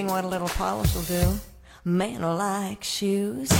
Amazing what a little polish will do. Man like shoes.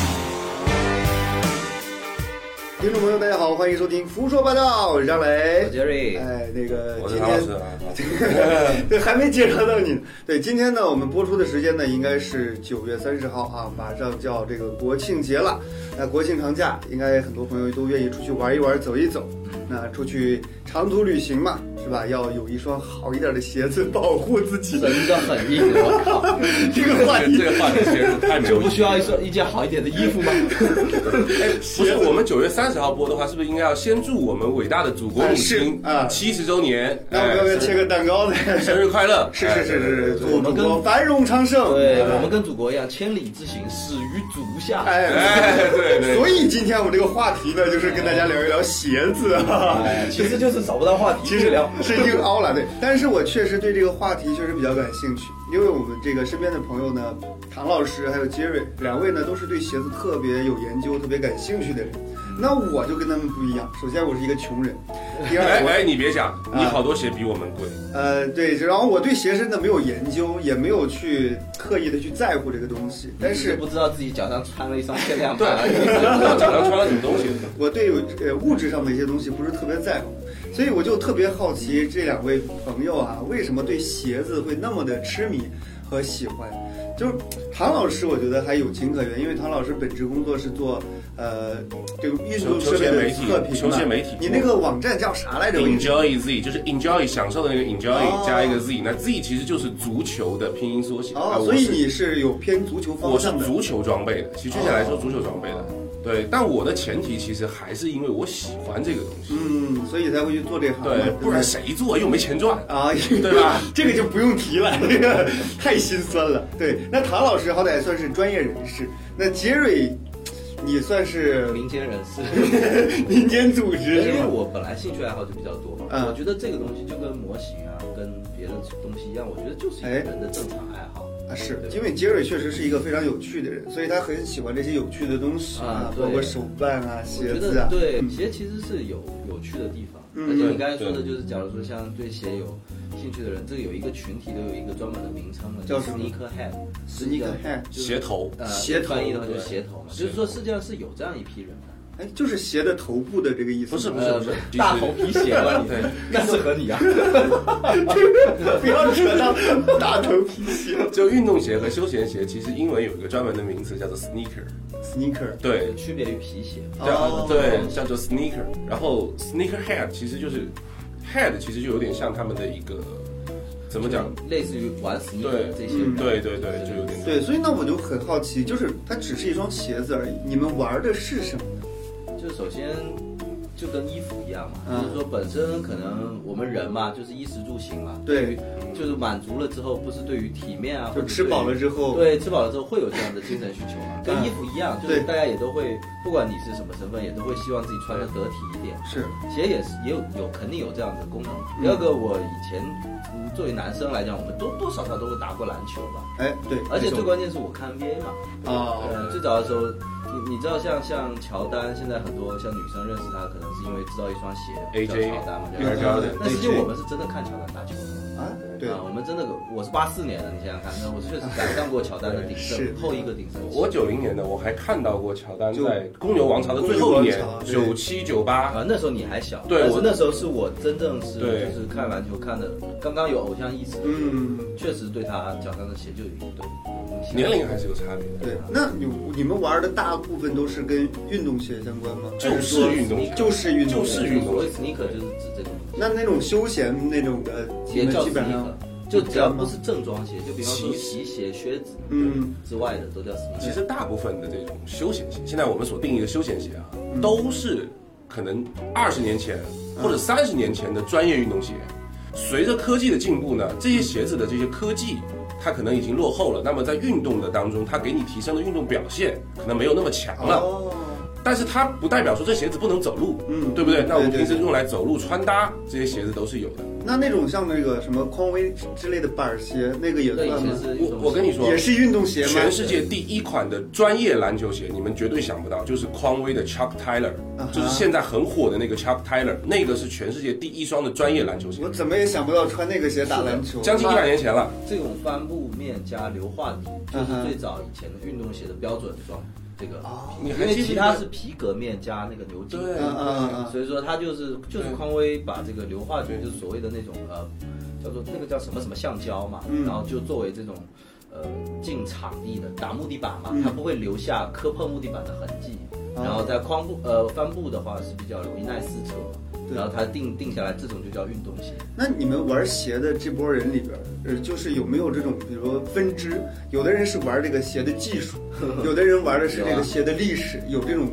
听众朋友，大家好，欢迎收听《胡说八道》，我是张雷，杰瑞哎，那个我是今天唐老师啊。对，还没介绍到你。对，今天呢，我们播出的时间呢，应该是九月三十号啊，马上就要这个国庆节了。那国庆长假，应该很多朋友都愿意出去玩一玩、走一走。那出去长途旅行嘛，是吧？要有一双好一点的鞋子保护自己。真的很硬，我靠！这个话题这个话题其实太。就不需要一双一件好一点的衣服吗？哎，不是，我们九月三十号播的话，是不是应该要先祝我们伟大的祖国母亲啊七十周年？那我们要不要哎切个蛋糕呢？生日快乐！是是是是是，我们跟国繁荣昌盛。对，哎我们跟祖国一样，千里之行，始于足下。哎。哎，对对。所以今天我们这个话题呢，就是跟大家聊一聊鞋子啊。哎，其实就是找不到话题，其实聊 是硬凹了，对。但是我确实对这个话题确实比较感兴趣，因为我们这个身边的朋友呢，唐老师还有杰瑞两位呢，都是对鞋子特别有研究、特别感兴趣的人。那我就跟他们不一样，首先我是一个穷人，第二我哎哎，你别讲，你好多鞋比我们贵。呃对，然后我对鞋真的没有研究，也没有去刻意的去在乎这个东西，但是不知道自己脚上穿了一双限量对，版。不知道脚上穿了什么东西。我对呃物质上的一些东西不是特别在乎，所以我就特别好奇这两位朋友啊，为什么对鞋子会那么的痴迷和喜欢？就是唐老师，我觉得还有情可原，因为唐老师本职工作是做呃这个运动设备的测评嘛球鞋媒体你那个网站叫啥来着？Enjoy Z 就是 Enjoy 享受的那个 Enjoy、哦加一个 Z，那 Z 其实就是足球的拼音缩写。啊哦，所以你是有偏足球方我是。足球装备的，其实确切来说，足球装备的。对，但我的前提其实还是因为我喜欢这个东西。嗯，所以才会去做这行。对，不然谁做又没钱赚。啊，对吧？这个就不用提了，这个太心酸了。对，那唐老师好歹算是专业人士，那杰瑞，你算是民间人士，民间组织因为？我本来兴趣爱好就比较多嘛，嗯我觉得这个东西就跟模型啊，跟别的东西一样，我觉得就是一个哎人的正常爱好。啊，是对因为杰瑞确实是一个非常有趣的人，所以他很喜欢这些有趣的东西啊对包括手办啊、鞋子啊。对嗯。鞋其实是有有趣的地方，嗯。而且你刚才说的就是，假如说像对鞋有兴趣的人，这个有一个群体都有一个专门的名称了，叫 sneaker head。Sneaker head 就是鞋头。呃，鞋头翻译的话就是鞋头嘛，就是说世界上是有这样一批人的。哎，就是鞋的头部的这个意思。不是不是呃不是，大头皮鞋嘛，你对，那适合你啊。不要扯到大头皮鞋。就运动鞋和休闲鞋，其实英文有一个专门的名词叫做 sneaker。Sneaker 对，区别于皮鞋。哦叫对叫做 sneaker。然后 sneaker head 其实就是 head，其实就有点像他们的一个怎么讲？类似于玩 sneaker 对这些嗯。对对对，就有点对，所以那我就很好奇，就是它只是一双鞋子而已，你们玩的是什么呢？就首先就跟衣服一样嘛，嗯。就是说本身可能我们人嘛，就是衣食住行嘛，对，就是满足了之后，不是对于体面啊，就或者吃饱了之后，对，吃饱了之后会有这样的精神需求嘛，跟嗯衣服一样，就是大家也都会，不管你是什么身份，也都会希望自己穿的得体一点。是。鞋也是也有有肯定有这样的功能。嗯。第二个，我以前嗯作为男生来讲，我们多多少少都会打过篮球吧，哎，对，而且最关键是我看 NBA 嘛，啊，呃，最早的时候，你你知道像像乔丹，现在很多像女生认识他，可能是因为知道一双鞋叫乔丹嘛，但实际我们是真的看乔丹打球的。啊，对，啊，我们真的，我是八四年的，你想想看，那我确实赶上过乔丹的鼎盛，后一个鼎盛。我九零年的，我还看到过乔丹在公牛王朝的最后一年九七九八。啊，那时候你还小，对我那时候是我真正是就是看篮球看的，刚刚有偶像意识，嗯，确实对他脚上的鞋就有一对年龄还是有差别的。对。那你你们玩的大部分都是跟运动鞋相关吗？就是运动就是运动，就是运动所以 sneaker 就是指这种那那种休闲那种的，你们也叫基本上就只要不是正装鞋，就比方说骑皮鞋、靴子，嗯之外的都叫 sneaker。其实大部分的这种休闲鞋，现在我们所定义的休闲鞋啊，都是可能二十年前或者三十年前的专业运动鞋。随着科技的进步呢，这些鞋子的这些科技，它可能已经落后了。那么在运动的当中，它给你提升的运动表现可能没有那么强了。哦，但是它不代表说这鞋子不能走路，嗯对不对？那我们平时用来走路穿搭这些鞋子都是有的。那那种像那个什么匡威之类的板儿鞋，那个也算吗我我跟你说也，是运动鞋吗？全世界第一款的专业篮球鞋，你们绝对想不到，就是匡威的 Chuck Taylor，就是现在很火的那个 Chuck Taylor，那个是全世界第一双的专业篮球鞋我，怎么也想不到穿那个鞋打篮球。将近一百年前了。这种帆布面加硫化底，就是最早以前的运动鞋的标准装。这个哦因为其他是皮革面加那个牛筋，对嗯嗯嗯。所以说它就是就是匡威把这个硫化底，就是所谓的那种呃叫做那个叫什么什么橡胶嘛，嗯。然后就作为这种呃进场地的打木地板嘛嗯，它不会留下磕碰木地板的痕迹。哦。然后在匡布呃帆布的话是比较容易耐撕扯然后他定定下来这种就叫运动鞋。那你们玩鞋的这波人里边，呃，就是有没有这种，比如说分支？有的人是玩这个鞋的技术，有的人玩的是这个鞋的历史，有这种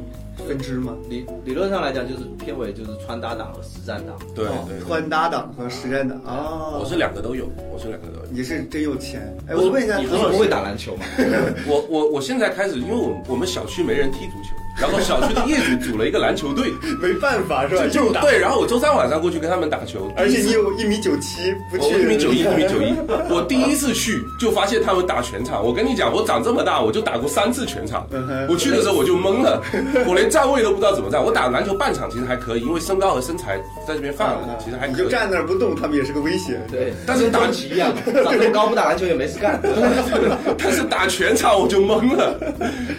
分支吗？理理论上来讲，就是片尾就是穿搭党和实战党。对穿搭党和实战党哦。我是两个都有，我是两个都有。你是真有钱。哎，我问一下你不会打篮球吗？我我我现在开始，因为我们我们小区没人踢足球，然后小区的业主组了一个篮球队，没办法是吧？就打。对，然后我周三晚上过去跟他们打球，而且你有一米九七，不我去一米九一，一米九一。我第一次去就发现他们打全场。我跟你讲，我长这么大我就打过三次全场。我去的时候我就懵了，我连站位都不知道怎么站。我打篮球半场其实还可以，因为身高和身材在这边放了，其实还可以。你就站那儿不动，他们也是个威胁。对，但是打跟齐一样，长这么高不打篮球也没事干。但是打全场我就懵了。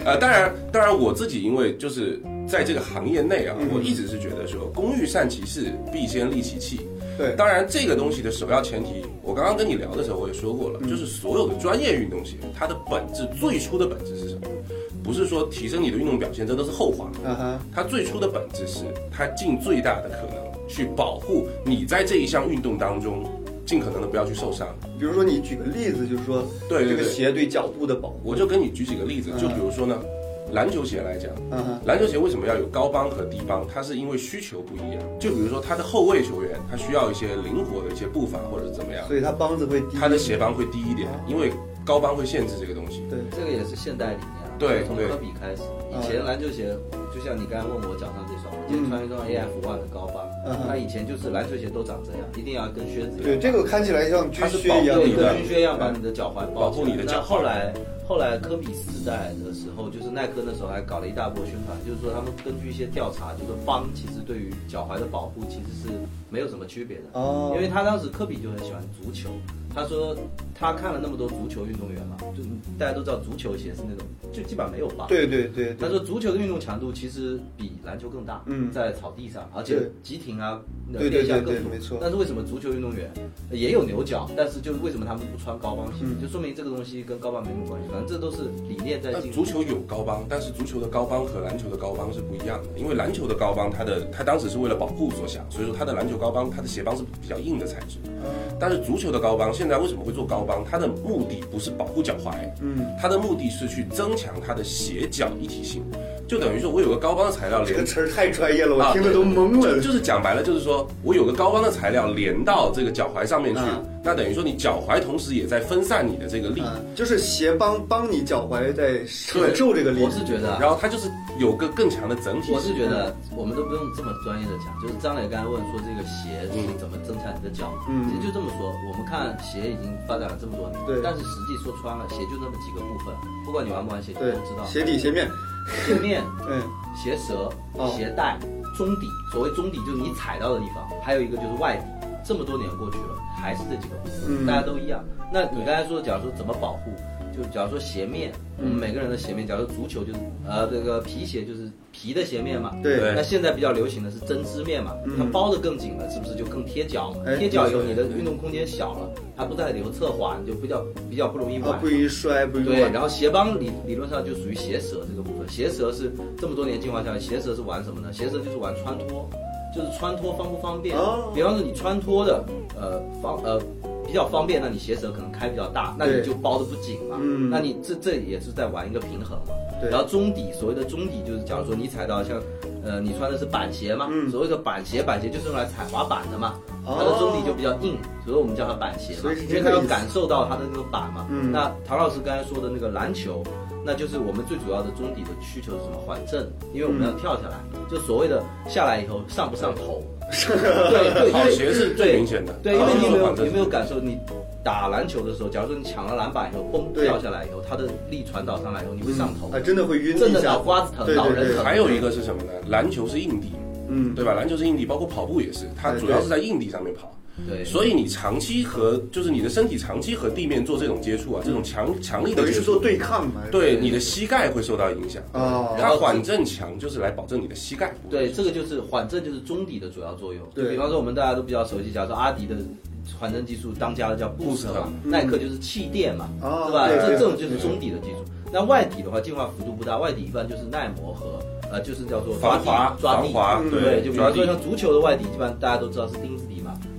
呃，当然，当然我自己因为就是在这个行业内啊，嗯我一直是觉得说，工欲善其事，必先利其器。对当然这个东西的首要前提，我刚刚跟你聊的时候我也说过了，就是所有的专业运动鞋，它的本质最初的本质是什么？不是说提升你的运动表现，这都是后话。啊哈，它最初的本质是它尽最大的可能去保护你在这一项运动当中，尽可能的不要去受伤。比如说你举个例子，就是说对这个鞋对脚部的保护。我就跟你举几个例子，就比如说呢，篮球鞋来讲，嗯哼，篮球鞋为什么要有高帮和低帮？它是因为需求不一样。就比如说他的后卫球员，他需要一些灵活的一些步伐或者是怎么样，所以它帮子会低。他的鞋帮会低一点，因为高帮会限制这个东西。对，这个也是现代理念啊，对对从科比开始。以前篮球鞋，就像你刚才问我脚上这双，我今天穿一双 AF One 的高帮嗯哼，那以前就是篮球鞋都长这样，一定要跟靴子一样。对，这个看起来像军靴一样对，跟保护你的军靴一样把你的脚踝保护你的脚踝后来后来科比时代的时候，就是耐克那时候还搞了一大波宣传，就是说他们根据一些调查，就是帮其实对于脚踝的保护其实是没有什么区别的。哦，因为他当时科比就很喜欢足球，他说他看了那么多足球运动员嘛，就大家都知道足球鞋是那种就基本上没有吧。对对对，他说足球的运动强度其实比篮球更大，嗯在草地上，而且急停啊，那对对没错但是为什么足球运动员呃也有牛角，但是就是为什么他们不穿高帮鞋，嗯就说明这个东西跟高帮没什么关系，反正这都是理念在进足球有高帮，但是足球的高帮和篮球的高帮是不一样的。因为篮球的高帮，它的它当时是为了保护所想，所以说它的篮球高帮，它的鞋帮是比较硬的材质。但是足球的高帮，现在为什么会做高帮？它的目的不是保护脚踝，嗯，它的目的是去增强它的鞋脚一体性，就等于说我有个高帮的材料连这个词儿太专业了，我啊听得都懵了。就就是讲白了，就是说我有个高帮的材料连到这个脚踝上面去，啊那等于说你脚踝同时也在分散你的这个力，啊，就是鞋帮帮你脚踝在承受这个力我。是觉得啊，然后它就是有个更强的整体。我是觉得我们都不用这么专业的讲，就是张磊刚才问说这个鞋是怎么增强你的脚，嗯其实就这么说。我们看鞋已经发展了这么多年，对但是实际说穿了，鞋就那么几个部分，不管你玩不玩鞋，你对都知道。鞋底鞋面，鞋面、嗯，鞋舌哦、鞋带、中底。所谓中底就是你踩到的地方，还有一个就是外底。这么多年过去了，还是这几个部分，嗯大家都一样。那你刚才说，假如说怎么保护，就假如说鞋面，我嗯们每个人的鞋面，假如说足球就是呃这个皮鞋就是皮的鞋面嘛，对对那现在比较流行的是针织面嘛，嗯它包的更紧了，是不是就更贴脚？贴脚以后你的运动空间小了，它不再留侧滑，你就比较比较不容易崴啊，。不容易摔，不容易对，然后鞋帮理理论上就属于鞋舌这个部分。鞋舌是这么多年进化下来，鞋舌是玩什么呢？鞋舌就是玩穿脱，就是穿脱方不方便。哦比方说你穿脱的，呃方呃比较方便，那你鞋舌可能开比较大，那你就包的不紧嘛。嗯。那你这这也是在玩一个平衡嘛。对。然后中底，所谓的中底就是，假如说你踩到像，呃，你穿的是板鞋嘛，嗯。所谓的板鞋，板鞋就是用来踩滑板的嘛，哦。它的中底就比较硬，所以我们叫它板鞋嘛所以是，因为它要感受到它的那个板嘛。嗯。那唐老师刚才说的那个篮球，那就是我们最主要的中底的需求是什么？缓震，因为我们要跳下来，就所谓的下来以后上不上头。对对，好鞋是最明显的对，因为你有没有有没有感受？你打篮球的时候，假如说你抢了篮板以后，嘣对掉下来以后，它的力传导上来以后，你会上头啊，，真的会晕一下真的脑瓜子疼对对对脑仁疼还有一个是什么呢？篮球是硬地，嗯，对吧？篮球是硬地，包括跑步也是，它哎主要是在硬地上面跑。对，所以你长期和就是你的身体长期和地面做这种接触啊，这种强强力的接等于是做触，对抗嘛。对你的膝盖会受到影响。啊，它缓震强就是来保证你的膝盖对，这个就是缓震，就是中底的主要作用。对比方说我们大家都比较熟悉，假如说阿迪的缓震技术当家的叫 Boost 耐克就是气垫嘛，哦对吧？这这种就是中底的技术。那外底的话，进化幅度不大，外底一般就是耐磨和呃，就是叫做抓地防滑抓滑嗯对，就比方说像足球的外底，基本上大家都知道是钉子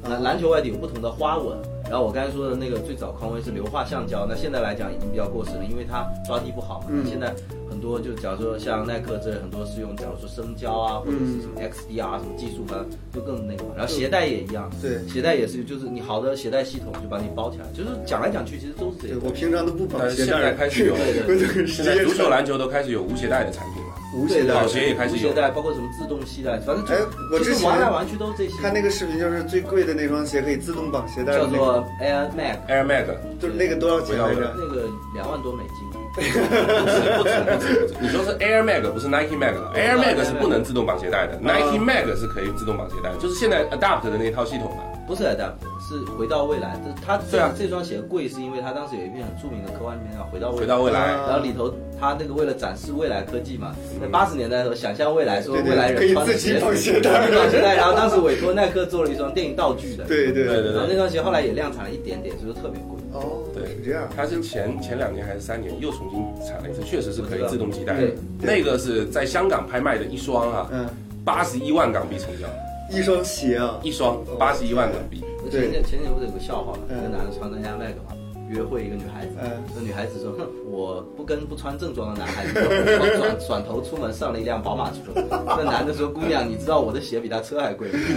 底嘛。那篮球外底有不同的花纹，然后我刚才说的那个最早匡威是硫化橡胶，那现在来讲已经比较过时了，因为它抓地不好嘛。嗯现在很多就假如说像耐克这很多是用假如说生胶啊，或者是什么 XDR 什么技术，反正就更那个嘛。然后鞋带也一样，对鞋带也是，就是你好的鞋带系统就把你包起来，就是讲来讲去其实都是这样。我平常都不绑但是现鞋带现，在开始有，对对对现在足球、篮球都开始有无鞋带的产品了。无鞋带儿。跑鞋也开始有无鞋带，包括什么自动系带，反正就哎我之前玩来玩去都是这些。看那个视频，就是最贵的那双鞋可以自动绑鞋带的叫做，Air Mag，Air Mag，就是那个多少钱来着？那个两万多美金。不止不止不止不止，你说是 Air Mag 不是 Nike Mag 了，Air Mag 是不能自动绑鞋带的，Nike Mag 是可以自动绑鞋带，就是现在 Adapt 的那套系统嘛。不是 Adapt，是回到未来。这它这对啊这双鞋贵，是因为他当时有一篇很著名的科幻片叫《回到未来》。回到未来啊然后里头他那个为了展示未来科技嘛，在八十年代的时候想象未来，说未来人穿的自己鞋绑鞋带自己绑鞋带。然后当时委托耐克做了一双电影道具的。。对对对对然后那双鞋后来也量产了一点点，所以说特别贵。哦，对是这样。它是前前两年还是三年又重新产了一次，确实是可以自动系带的。那个是在香港拍卖的一双啊，嗯，八十一万港币成交，一双鞋啊，一双八十一万港币。对。前年前年不是有个笑话嘛，嗯。一个男的穿着 Air Max 嘛，约会一个女孩子，嗯那女孩子说：“哼，我不跟不穿正装的男孩子走，我转 转头出门上了一辆宝马车。”那男的说：“姑娘，你知道我的鞋比他车还贵吗？”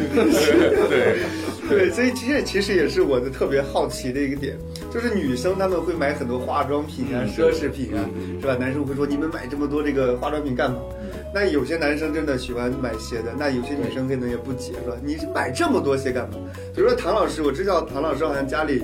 对，对，所以这其实也是我的特别好奇的一个点，就是女生她们会买很多化妆品啊、嗯奢侈品啊，是吧？男生会说你们买这么多这个化妆品干嘛？那有些男生真的喜欢买鞋的，那有些女生可能也不解，说你买这么多鞋干嘛？比如说唐老师，我知道唐老师好像家里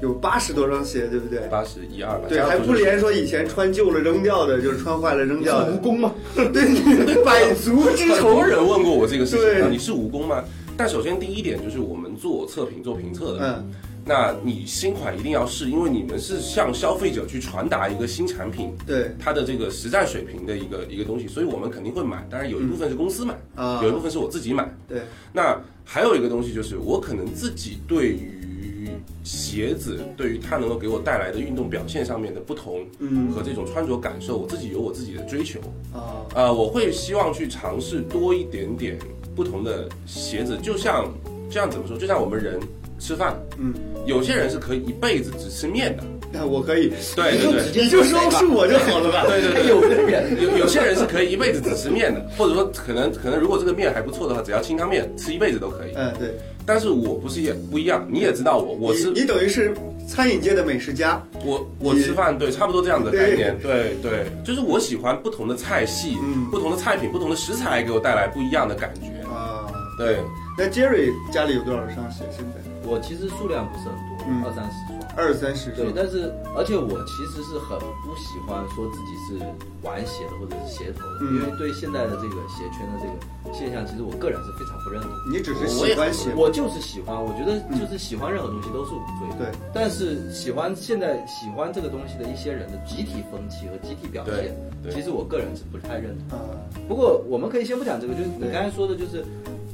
有八十多双鞋，对不对？八十一二吧。对，还不连说以前穿旧了扔掉的，就是穿坏了扔掉的。蜈蚣吗？对，你百足之很多虫。人问过我这个事情你是蜈蚣吗？但首先第一点就是我们做测评、做评测的，嗯，那你新款一定要试，因为你们是向消费者去传达一个新产品对，它的这个实战水平的一个一个东西，所以我们肯定会买。当然有一部分是公司买，啊有一部分是我自己买。对，那还有一个东西就是，我可能自己对于鞋子，对于它能够给我带来的运动表现上面的不同，嗯和这种穿着感受，我自己有我自己的追求。啊，呃，我会希望去尝试多一点点不同的鞋子，就像这样怎么说？就像我们人吃饭，嗯，有些人是可以一辈子只吃面的，那我可以，对对对。你就说是我就好了吧？对对对，有的人有有些人是可以一辈子只吃面的，或者说可能可能如果这个面还不错的话，只要清汤面吃一辈子都可以。嗯，对，但是我不是也不一样，你也知道我，我是你你等于是餐饮界的美食家，我我吃饭对，差不多这样的概念，对对，就是我喜欢不同的菜系，嗯不同的菜品，不同的食材给我带来不一样的感觉，啊。对。那 Jerry 家里有多少双鞋？现在我其实数量不是很多，嗯二三十双。二三十对，。但是而且我其实是很不喜欢说自己是玩鞋的或者是鞋头的，嗯因为对现在的这个鞋圈的这个现象，其实我个人是非常不认同。你只是喜欢鞋，我就是喜欢，我觉得就是喜欢任何东西都是无罪的。对，但是喜欢现在喜欢这个东西的一些人的集体风气和集体表现对，其实我个人是不太认同。啊，不过我们可以先不讲这个，就是你刚才说的，就是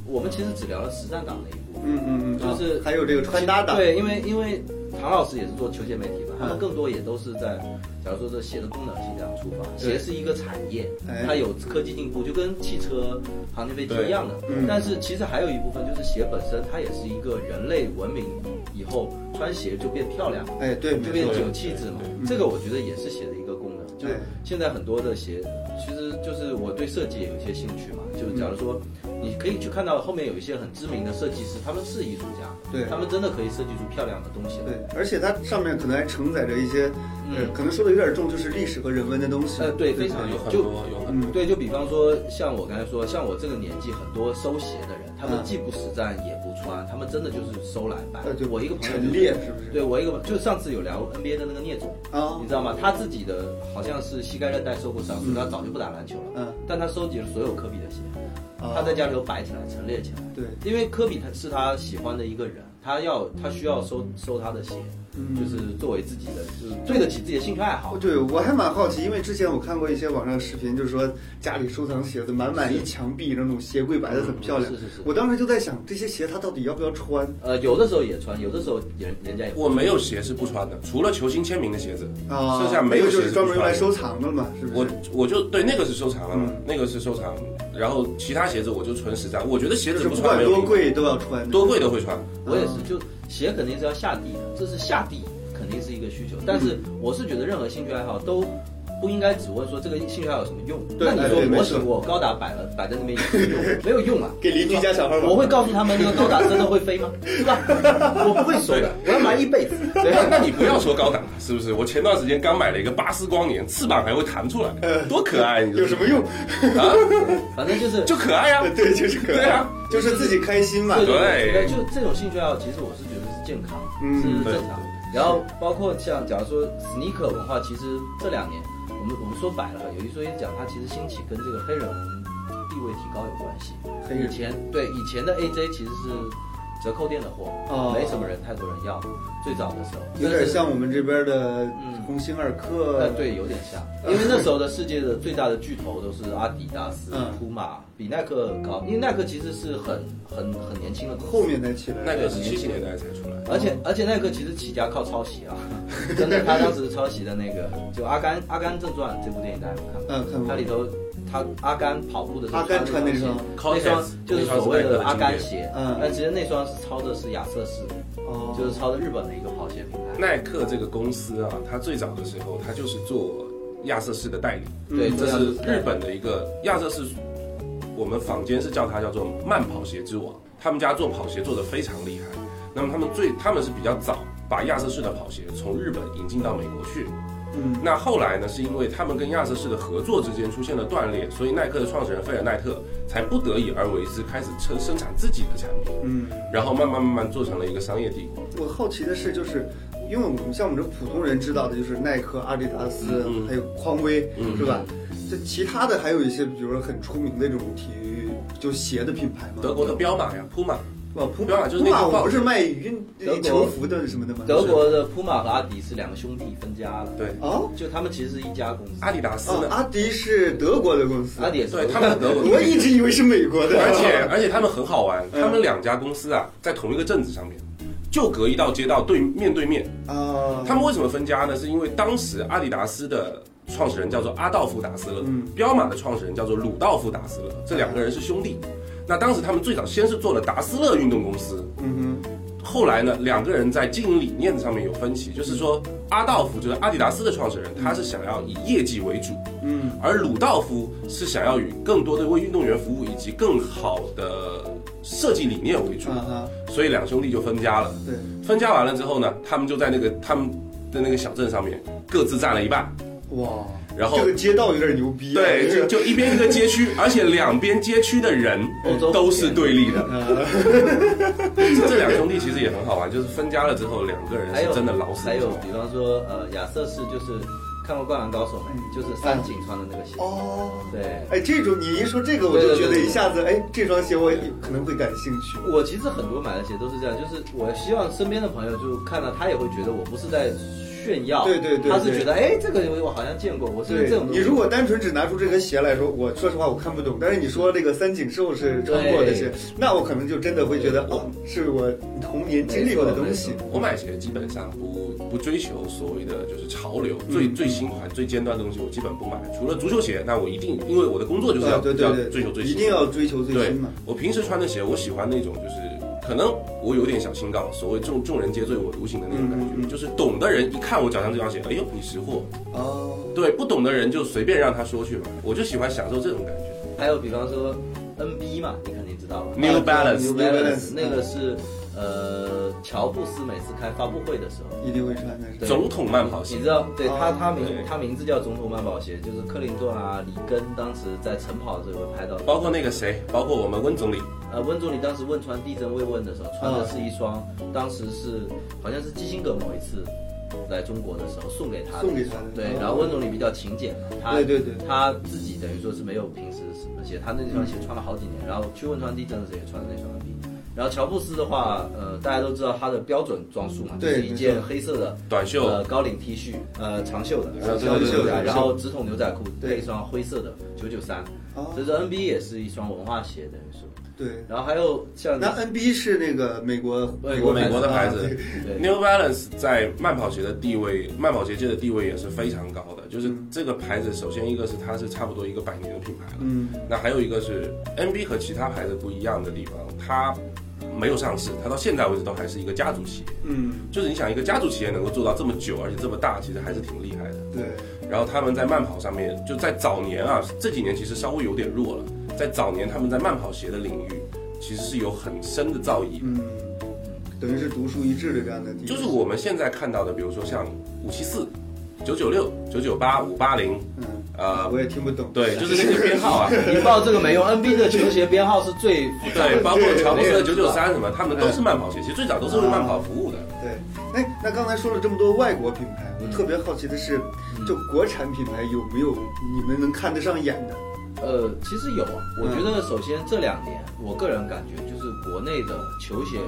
我们其实只聊了实战党的一部分。嗯嗯嗯，就是啊还有这个穿搭党，对，因为因为唐老师也是做球鞋媒体嘛，他们嗯更多也都是在，假如说这鞋的功能性这样出发，鞋是一个产业哎，它有科技进步，就跟汽车、航天飞机一样的嗯。但是其实还有一部分就是鞋本身，它也是一个人类文明以后穿鞋就变漂亮，哎，对，就变有气质嘛。这个我觉得也是鞋的一个功能。就对现在很多的鞋，其实就是我对设计也有一些兴趣嘛。就是假如说你可以去看到后面有一些很知名的设计师，他们是艺术家，对他们真的可以设计出漂亮的东西来。对，而且它上面可能还承载着一些，呃，可能说的有点重，就是历史和人文的东西。呃，对，非常有很多有很多。嗯，对，就比方说像我刚才说，像我这个年纪，很多收鞋的人，他们嗯既不实战也不穿，他们真的就是收来摆呃，就。我一个朋友陈列是不是？对我一个就上次有聊 NBA 的那个聂总，啊你，知道吗？他自己的好像是膝盖韧带受过伤，所以他早就不打篮球了。嗯，但他收集了所有科比的鞋，啊他在家里都摆起来陈列起来。对，因为科比他是他喜欢的一个人，他要他需要收收他的鞋，嗯就是作为自己的，就是对得起自己的兴趣爱好哦，。对，我还蛮好奇，因为之前我看过一些网上视频，就是说家里收藏鞋子，满满一墙壁那种鞋柜摆的很漂亮。是是是我当时就在想，这些鞋他到底要不要穿？呃，有的时候也穿，有的时候人人家也我没有鞋是不穿的，除了球星签名的鞋子，啊，剩下没有鞋那个就是是专门用来收藏的嘛，是不我是？我我就对那个是收藏了嘛嗯，那个是收藏，然后其他鞋子我就纯实战。我觉得鞋子不管穿没有品牌，多贵都要穿。多贵都会穿。我也是，就鞋肯定是要下地的，这是下地肯定是一个需求。但是我是觉得任何兴趣爱好都不应该只问说这个兴趣爱好有什么用。那你说我请我高达摆了摆在那边有什么用？没有用啊。给邻居家小孩玩。我会告诉他们那个高达真的会飞吗？是吧？我不会说的，我要玩一辈子。对那那你不要说高达了，是不是？我前段时间刚买了一个巴斯光年，翅膀还会弹出来，多可爱！你知道有什么用？啊？反正就是就可爱呀、对，就是可爱，对啊就是自己开心嘛。对对对，就这种兴趣爱好，其实我是觉得是健康，嗯是正常。然后包括像假如说 sneaker 文化，其实这两年我们我们说白了，有一说一讲，它其实兴起跟这个黑人地位提高有关系。以前对以前的 AJ 其实是折扣店的货，哦没什么人太多人要。最早的时候有点像我们这边的嗯鸿星尔克。呃，对，有点像，因为那时候的世界的最大的巨头都是阿迪达斯、嗯普马，比耐克高，因为耐克其实是很很很年轻的公司后面才起来。那个是七十年代才出来。而且而且耐克其实起家靠抄袭啊，真的，他当时抄袭的那个就《阿甘阿甘正传》这部电影，大家有看过？嗯看过它里头他阿甘跑步的时候阿甘穿那双那双就是所谓的阿甘鞋，嗯但其实那双是抄的是亚瑟士，哦，就是抄的日本的一个跑鞋品牌。耐克这个公司啊，它最早的时候，它就是做亚瑟士的代理，对，这是日本的一个亚瑟士，我们坊间是叫它叫做慢跑鞋之王。他们家做跑鞋做的非常厉害，那么他们最他们是比较早把亚瑟士的跑鞋从日本引进到美国去。嗯那后来呢，是因为他们跟亚瑟士的合作之间出现了断裂，所以耐克的创始人费尔奈特才不得已而为之，开始生生产自己的产品，嗯，然后慢慢慢慢做成了一个商业帝国。我好奇的是，就是因为我们像我们这普通人知道的，就是耐克、阿迪达斯，还有匡威，嗯是吧？这其他的还有一些，比如说很出名的这种体育就鞋的品牌嘛？德国的彪马呀，普马，哇，普彪马就是那个不是卖运德国球服的什么的吗？德国的普马和阿迪是两个兄弟分家了，对，哦就他们其实是一家公司。阿迪达斯哦，呢？阿迪是德国的公司，阿迪也是对他们德国 我一直以为是美国的，而且而且他们很好玩，嗯他们两家公司啊，在同一个镇子上面，就隔一道街道对面对面。啊，他们为什么分家呢？是因为当时阿迪达斯的创始人叫做阿道夫·达斯勒，嗯彪马的创始人叫做鲁道夫·达斯勒，这两个人是兄弟。那当时他们最早先是做了达斯勒运动公司，嗯哼后来呢，两个人在经营理念上面有分歧，就是说阿道夫就是阿迪达斯的创始人，他是想要以业绩为主，嗯。而鲁道夫是想要以更多的为运动员服务以及更好的设计理念为主啊，哈，所以两兄弟就分家了。对，分家完了之后呢，他们就在那个他们的那个小镇上面各自占了一半，哇，然后这个街道有点牛逼啊，对，就就一边一个街区，而且两边街区的人都是对立的。啊，这两兄弟其实也很好玩，就是分家了之后，两个人还是真的老死还有比方说呃亚瑟士就是看过《灌篮高手》没？就是三井穿的那个鞋。哦，对，哎，这种你一说这个，我就觉得一下子，哎，这双鞋我可能会感兴趣。我其实很多买的鞋都是这样，就是我希望身边的朋友就看到他也会觉得我不是在炫耀，对对对对他是觉得哎这个我好像见过，我是这种你如果单纯只拿出这个鞋来说，我说实话我看不懂。但是你说这个三井寿是穿过的鞋，那我可能就真的会觉得哦，是我童年经历过的东西。我买鞋基本上不不追求所谓的就是潮流，最最新款、最尖端的东西我基本不买。除了足球鞋，那我一定因为我的工作就是要啊，对对要，追求最新，一定要追求最对新嘛。我平时穿的鞋，我喜欢那种就是可能我有点小清高，所谓众众人皆醉我独醒的那种感觉，嗯嗯嗯。就是懂的人一看我脚上这双鞋，哎呦你识货，哦，对，不懂的人就随便让他说去吧，我就喜欢享受这种感觉。还有比方说 NB 嘛，你肯定知道吧？New 啊 Balance New Balance，Balance 那个是呃乔布斯每次开发布会的时候。一定会穿的。是总统慢跑鞋你知道，对他哦他名他名字叫总统慢跑鞋，就是克林顿啊、里根当时在晨跑的时候有拍到，包括那个谁，包括我们温总理，呃温总理当时汶川地震慰问的时候穿的是一双，当时是好像是基辛格某一次来中国的时候送给他的送给他的对哦，然后温总理比较勤俭，他对对对他自己等于说是没有平时什么鞋，他那双鞋穿了好几年，然后去汶川地震的时候也穿的那双。然后乔布斯的话，呃，大家都知道他的标准装束嘛，就是一件黑色的短袖。呃高领 T 恤，呃长袖的，呃长对对对对然后直筒牛仔裤对。配一双灰色的九九三，所以说 NBA 也是一双文化鞋，等于说。对，然后还有像那 NB 是那个美国美国美国的牌子 New Balance 在慢跑鞋的地位，慢跑鞋界的地位也是非常高的。就是这个牌子，首先一个是它是差不多一个百年的品牌了，嗯，那还有一个是 NB 和其他牌子不一样的地方，它没有上市，它到现在为止都还是一个家族企业。嗯，就是你想一个家族企业能够做到这么久，而且这么大，其实还是挺厉害的。对，然后他们在慢跑上面，就在早年啊，这几年其实稍微有点弱了。在早年，他们在慢跑鞋的领域其实是有很深的造诣的。嗯，等于是独树一帜的这样的。就是我们现在看到的，比如说像五七四、九九六、九九八、五八零，嗯，呃，我也听不懂。对，就是那些编号啊，你报这个没用，NB 的球鞋编号是最复杂的对，包括乔布斯的九九三什么，他们都是慢跑鞋，其实最早都是为慢跑服务的。对，哎，那刚才说了这么多外国品牌，我嗯特别好奇的是，就国产品牌有没有你们能看得上眼的？呃，其实有啊。我嗯觉得首先这两年，我个人感觉就是国内的球鞋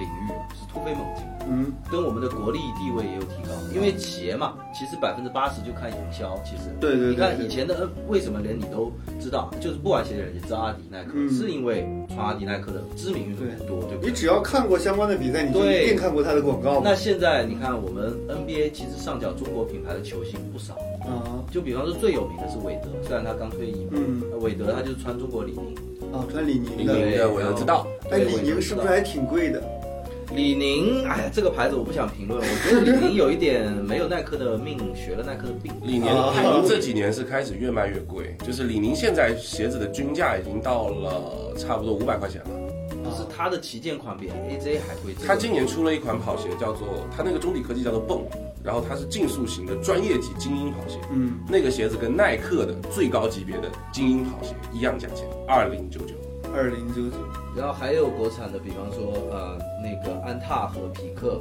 领域是突飞猛进，嗯，跟我们的国力地位也有提高。因为企业嘛，其实百分之八十就看营销。其实，对对对你看以前的为什么连你都知道，就是不玩鞋的人也知道阿迪耐克，嗯。是因为穿阿迪耐克的知名运动员多，对。不对？你只要看过相关的比赛，你就对。一定看过他的广告。那现在你看，我们 NBA 其实上脚中国品牌的球星不少，啊。就比方说最有名的是韦德，虽然他刚退役嘛，韦德他就是穿中国李宁，啊，穿李宁李的，宁的我都知道，哎，对李宁是不是还挺贵的？李宁，哎呀，这个牌子我不想评论，我觉得李宁有一点没有耐克的命，学了耐克的病。李宁啊李宁这几年是开始越卖越贵，就是李宁现在鞋子的均价已经到了差不多五百块钱了。就是它的旗舰款比 AJ 还贵。它今年出了一款跑鞋，叫做它那个中底科技叫做泵，然后它是竞速型的专业级精英跑鞋。嗯，那个鞋子跟耐克的最高级别的精英跑鞋一样价钱，二零九九。二零九九，然后还有国产的，比方说呃那个安踏和匹克，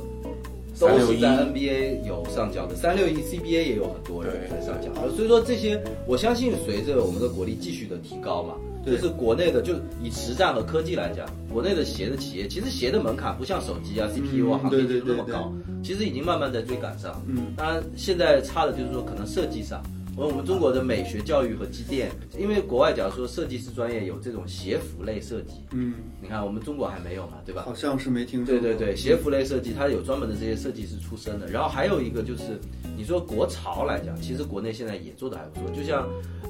都是在 NBA 有上脚的，三六一 CBA 也有很多人对。在上脚，所以说这些我相信随着我们的国力继续的提高嘛，就是国内的就以实战和科技来讲，国内的鞋的企业其实鞋的门槛不像手机啊、CPU 啊、嗯行业那么高，其实已经慢慢在追赶上。嗯，当然，现在差的就是说，可能设计上，我我们中国的美学教育和积淀，因为国外假如说设计师专业有这种鞋服类设计，嗯，你看我们中国还没有嘛，对吧？好像是没听说。对对对，鞋服类设计它有专门的这些设计师出身的。然后还有一个就是，你说国潮来讲，其实国内现在也做的还不错。就像，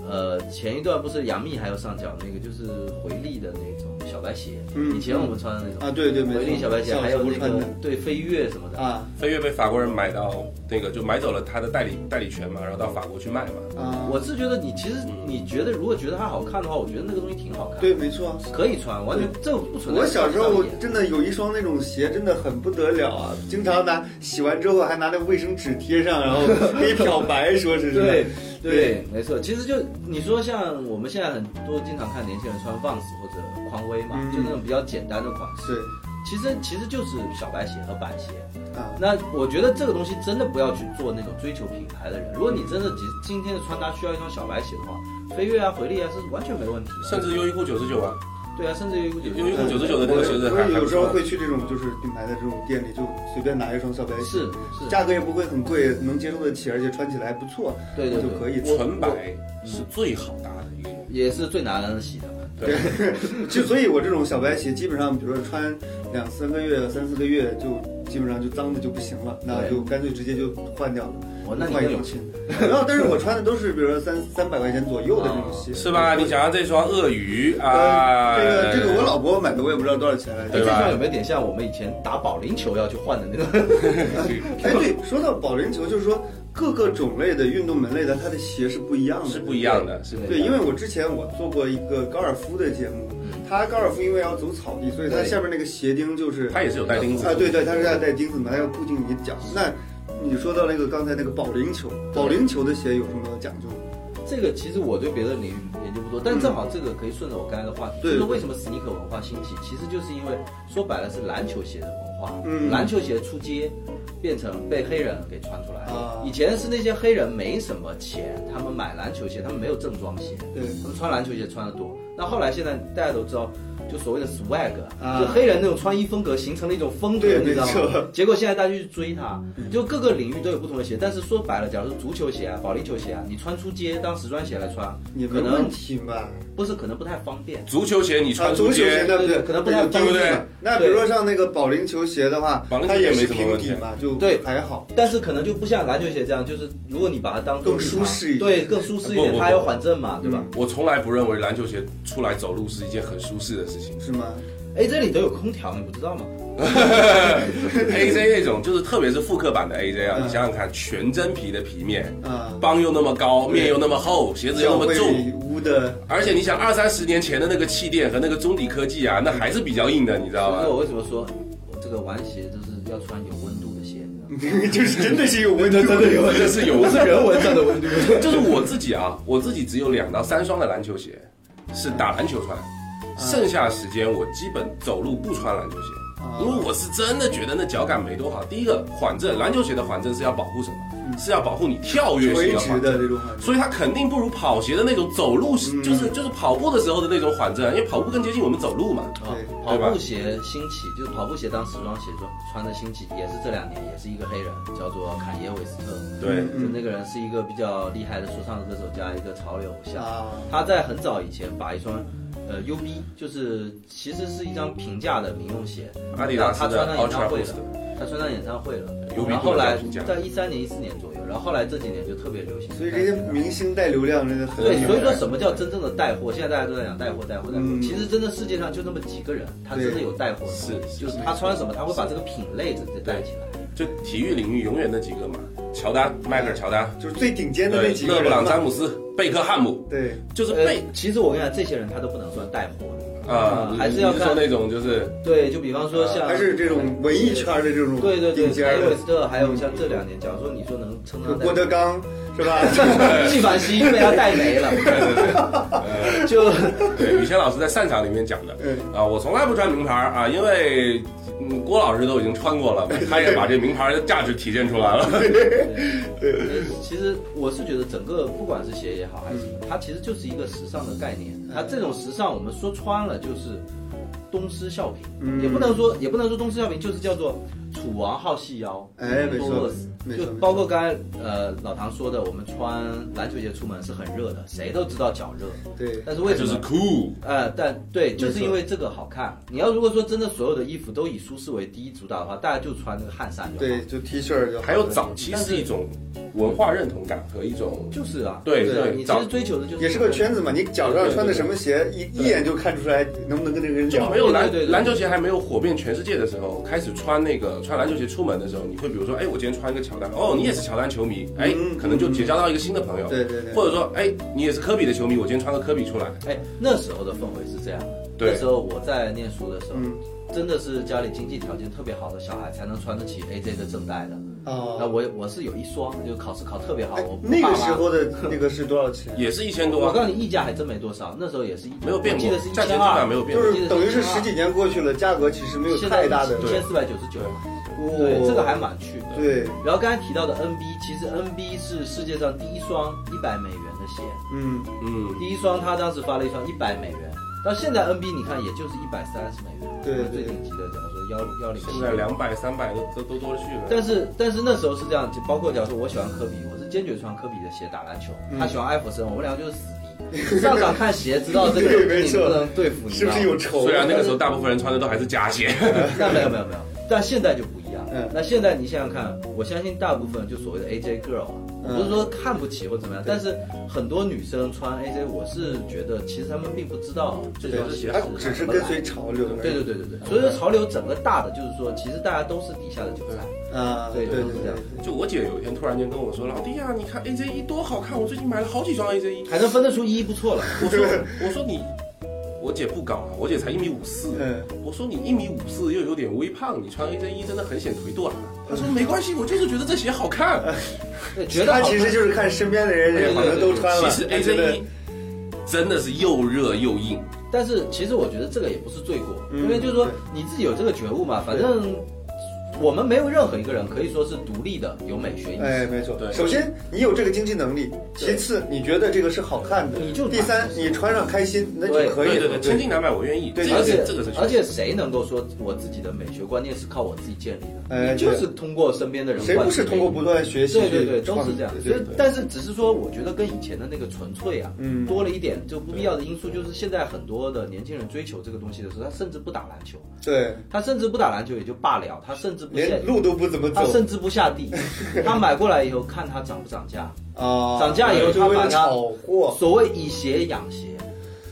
呃，前一段不是杨幂还有上脚那个就是回力的那种小白鞋，嗯以前我们穿的那种啊，对对。回力小白鞋，还有那个对飞跃什么的。啊飞跃被法国人买到那个就买走了他的代理代理权嘛，然后到法国去卖嘛。啊，我是觉得你其实你觉得如果觉得它好看的话，我觉得那个东西挺好看，对，没错。可以穿，完全这个不存在。我小时候真的有一双那种鞋，真的很不得了啊！经常拿洗完之后还拿那卫生纸贴上，然后可以漂白，说是对对对，没错。其实就你说像我们现在很多经常看年轻人穿 Vans 或者匡威嘛，嗯就那种比较简单的款式，对其实其实就是小白鞋和板鞋。啊，那我觉得这个东西真的不要去做那种追求品牌的人。如果你真的今今天的穿搭需要一双小白鞋的话，飞跃啊、回力啊是完全没问题的。甚至优衣库九十九啊，对啊，甚至于优衣库九十九的那个鞋子我还有时候。会去这种就是品牌的这种店里，就随便拿一双小白鞋，是是，价格也不会很贵，能接受得起，而且穿起来还不错，对对对就可以。纯白是最好搭的一个。也是最难洗的嘛。对，就所以，我这种小白鞋基本上，比如说穿两三个月、三四个月，就基本上就脏的就不行了，那就干脆直接就换掉了。哦，那你换一双更有钱。然后，但是我穿的都是比如说三三百块钱左右的这种鞋，是吧？你想要这双鳄鱼啊？呃，这个这个我老婆买的，我也不知道多少钱来着。哎，这双有没有点像我们以前打保龄球要去换的那个？哎，对，说到保龄球，就是说各个种类的运动门类的，它的鞋是不一样的，是不一样的，对，因为我之前我做过一个高尔夫的节目，嗯它高尔夫因为要走草地，所以它下面那个鞋钉就是它也是有带钉子啊，对对，它是要带钉子嘛，它要固定你的脚。那你说到那个刚才那个保龄球，保龄球的鞋有什么讲究？这个其实我对别的领域研究不多，但正好这个可以顺着我刚才的话题，对就是为什么 sneaker 文化兴起，其实就是因为说白了是篮球鞋的文化，嗯篮球鞋出街变成被黑人给穿出来了。啊以前是那些黑人没什么钱，他们买篮球鞋，他们没有正装鞋，对他们穿篮球鞋穿的多。那后来现在大家都知道，就所谓的 swag，、啊就黑人那种穿衣风格形成了一种风格，你知道吗？结果现在大家去追它，就各个领域都有不同的鞋。但是说白了，假如说足球鞋啊、保龄球鞋啊，你穿出街当时装鞋来穿，可能也没问题吧？不是可能不太方便。足球鞋你啊，穿出足球鞋街，对不对？可能不太方便对不对那比如说像那个保龄球鞋的话保龄，球它也没什么问题平底嘛，就对还好。但是可能就不像篮球鞋这样，就是如果你把它当更舒适一点对，更舒适一点，它还有缓震嘛，对吧？我从来不认为篮球鞋出来走路是一件很舒适的事情。是吗？哎，这里都有空调，你不知道吗？AJ 那种就是特别是复刻版的 AJ 啊，嗯你想想看，全真皮的皮面，啊，帮又那么高，面又那么厚，鞋子又那么重，污的，而且你想二三十年前的那个气垫和那个中底科技啊，那还是比较硬的，你知道吗那？我为什么说我这个玩鞋就是要穿有温度的鞋？你知道吗 就是真的是有温度，真的有温度。这是有，是人文上的温度。就是我自己啊，我自己只有两到三双的篮球鞋是打篮球穿，剩下时间我基本走路不穿篮球鞋。因为我是真的觉得那脚感没多好。第一个缓震，篮球鞋的缓震是要保护什么？是要保护你跳跃性的缓震。所以它肯定不如跑鞋的那种走路，就是就是跑步的时候的那种缓震，因为跑步更接近我们走路嘛。啊对，跑步鞋兴起，就是跑步鞋当时装鞋穿穿的兴起，也是这两年，也是一个黑人，叫做坎耶韦斯特。对，就那个人是一个比较厉害的说唱歌手加一个潮流偶像。啊，他在很早以前把一双呃 UB，就是其实是一张平价的民用鞋，阿迪达斯的他穿上演唱会了，他穿上演唱会了。然后后来在一三年、一四年左右，然后后来这几年就特别流行。所以这些明星带流量真的很对，所以说什么叫真正的带货？现在大家都在讲带货、带货、带货。嗯其实真的世界上就那么几个人，他真的有带货的是能力，就是他穿什么，他会把这个品类直接带起来。就体育领域永远那几个嘛，乔丹、迈克尔乔丹，就是最顶尖的那几个，勒布朗。詹姆斯、贝克汉姆，对，呃就是贝，其实我跟你讲，这些人他都不能算带货的啊，还是要看。说那种就是对，就比方说像还是这种文艺圈的这种对对对，顶尖凯耶韦，斯特，还有像这两年，假如说你说能称上郭德纲是吧？纪梵希被他带没了，就对雨轩老师在散场里面讲的。嗯。啊，我从来不穿名牌啊，因为嗯郭老师都已经穿过了，他也把这名牌的价值体现出来了。对，其实我是觉得整个不管是鞋也好还是什么，它其实就是一个时尚的概念。它这种时尚，我们说穿了就是东施效颦，嗯。也不能说也不能说东施效颦，就是叫做楚王好细腰，哎没错就包括刚才呃老唐说的，我们穿篮球鞋出门是很热的，谁都知道脚热，对，但是为什么？就是？酷，呃，但对，就是因为这个好看。你要如果说真的所有的衣服都以舒适为第一主导的话，大家就穿那个汗衫就好。对，就 T 恤就好还有早期是一种文化认同感和一种就是啊，对对。早你其实追求的就是也是个圈子嘛，你脚上穿的什么鞋，一一眼就看出来能不能跟这个人聊。就没。有篮篮球鞋还没有火遍全世界的时候，开始穿那个穿篮球鞋出门的时候，你会比如说，哎，我今天穿一个乔丹，哦，你也是乔丹球迷，哎，嗯可能就结交到一个新的朋友，对对对。或者说，哎，你也是科比的球迷，我今天穿个科比出来，哎，那时候的氛围是这样。对。那时候我在念书的时候，嗯。真的是家里经济条件特别好的小孩才能穿得起 AJ 的正代的。那哦，我我是有一双，就考试考特别好，哎我我那个时候的那个是多少钱？也是一千多啊，我告诉你，溢价还真没多少，那时候也是一没有变过我记得是一价钱基千二，本上没有变过就是等于是十几年过去了，价格其实没有太大的一千四百九十九，哦对，这个还蛮去的。对，然后刚才提到的 NB，其实 NB 是世界上第一双一百美元的鞋，嗯，嗯，第一双他当时发了一双一百美元，到现在 NB 你看也就是一百三十美元，对对最顶级的，幺幺零现。在两百三百都都都多了去了，但是但是那时候是这样，就包括假如说我喜欢科比，我是坚决穿科比的鞋打篮球，嗯。他喜欢艾弗森，我们两个就是死敌。上场看鞋，知道这个 你不能对付，你知是不是有仇？虽然那个时候大部分人穿的都还是假鞋，但没有没有没有，但现在就不一样。嗯。那现在你想想看，我相信大部分就所谓的 AJ girl 啊，我不是说看不起或怎么样，但是很多女生穿 AJ，我是觉得其实她们并不知道这双鞋它是只是跟随潮流。对对对对对，所以说潮流整个大的就是说，其实大家都是底下的韭菜。啊，对对对对就我姐有一天突然间跟我说，老弟啊，你看 AJ 一多好看，我最近买了好几双 AJ 一，还能分得出一不错了。我说我说你。我我姐不高啊，我姐才一米五四。嗯我说你一米五四又有点微胖，你穿 AJ 一真的很显腿短啊。她说没关系，我就是觉得这鞋好看。对，觉得他好看其实就是看身边的人人好像都穿了，其实他觉得 AJ 一真的是又热又硬。但是其实我觉得这个也不是罪过，嗯因为就是说你自己有这个觉悟嘛，反正我们没有任何一个人可以说是独立的有美学意识。哎，没错。对首先你有这个经济能力，其次你觉得这个是好看的，你就第三你穿上开心，那就可以了。对对对，千金难买我愿意。对而且这个是而且谁能够说我自己的美学观念是靠我自己建立的？哎你就是通过身边的人谁不是通过不断学习？对对对，都是这样。所以但是只是说，我觉得跟以前的那个纯粹啊，嗯多了一点就不必要的因素，就是现在很多的年轻人追求这个东西的时候，他甚至不打篮球，对，他甚至不打篮球也就罢了，他甚至不连，路都不怎么走他甚至不下地，他买过来以后看它涨不涨价，啊，涨价以后他把它炒货。所谓以鞋养鞋。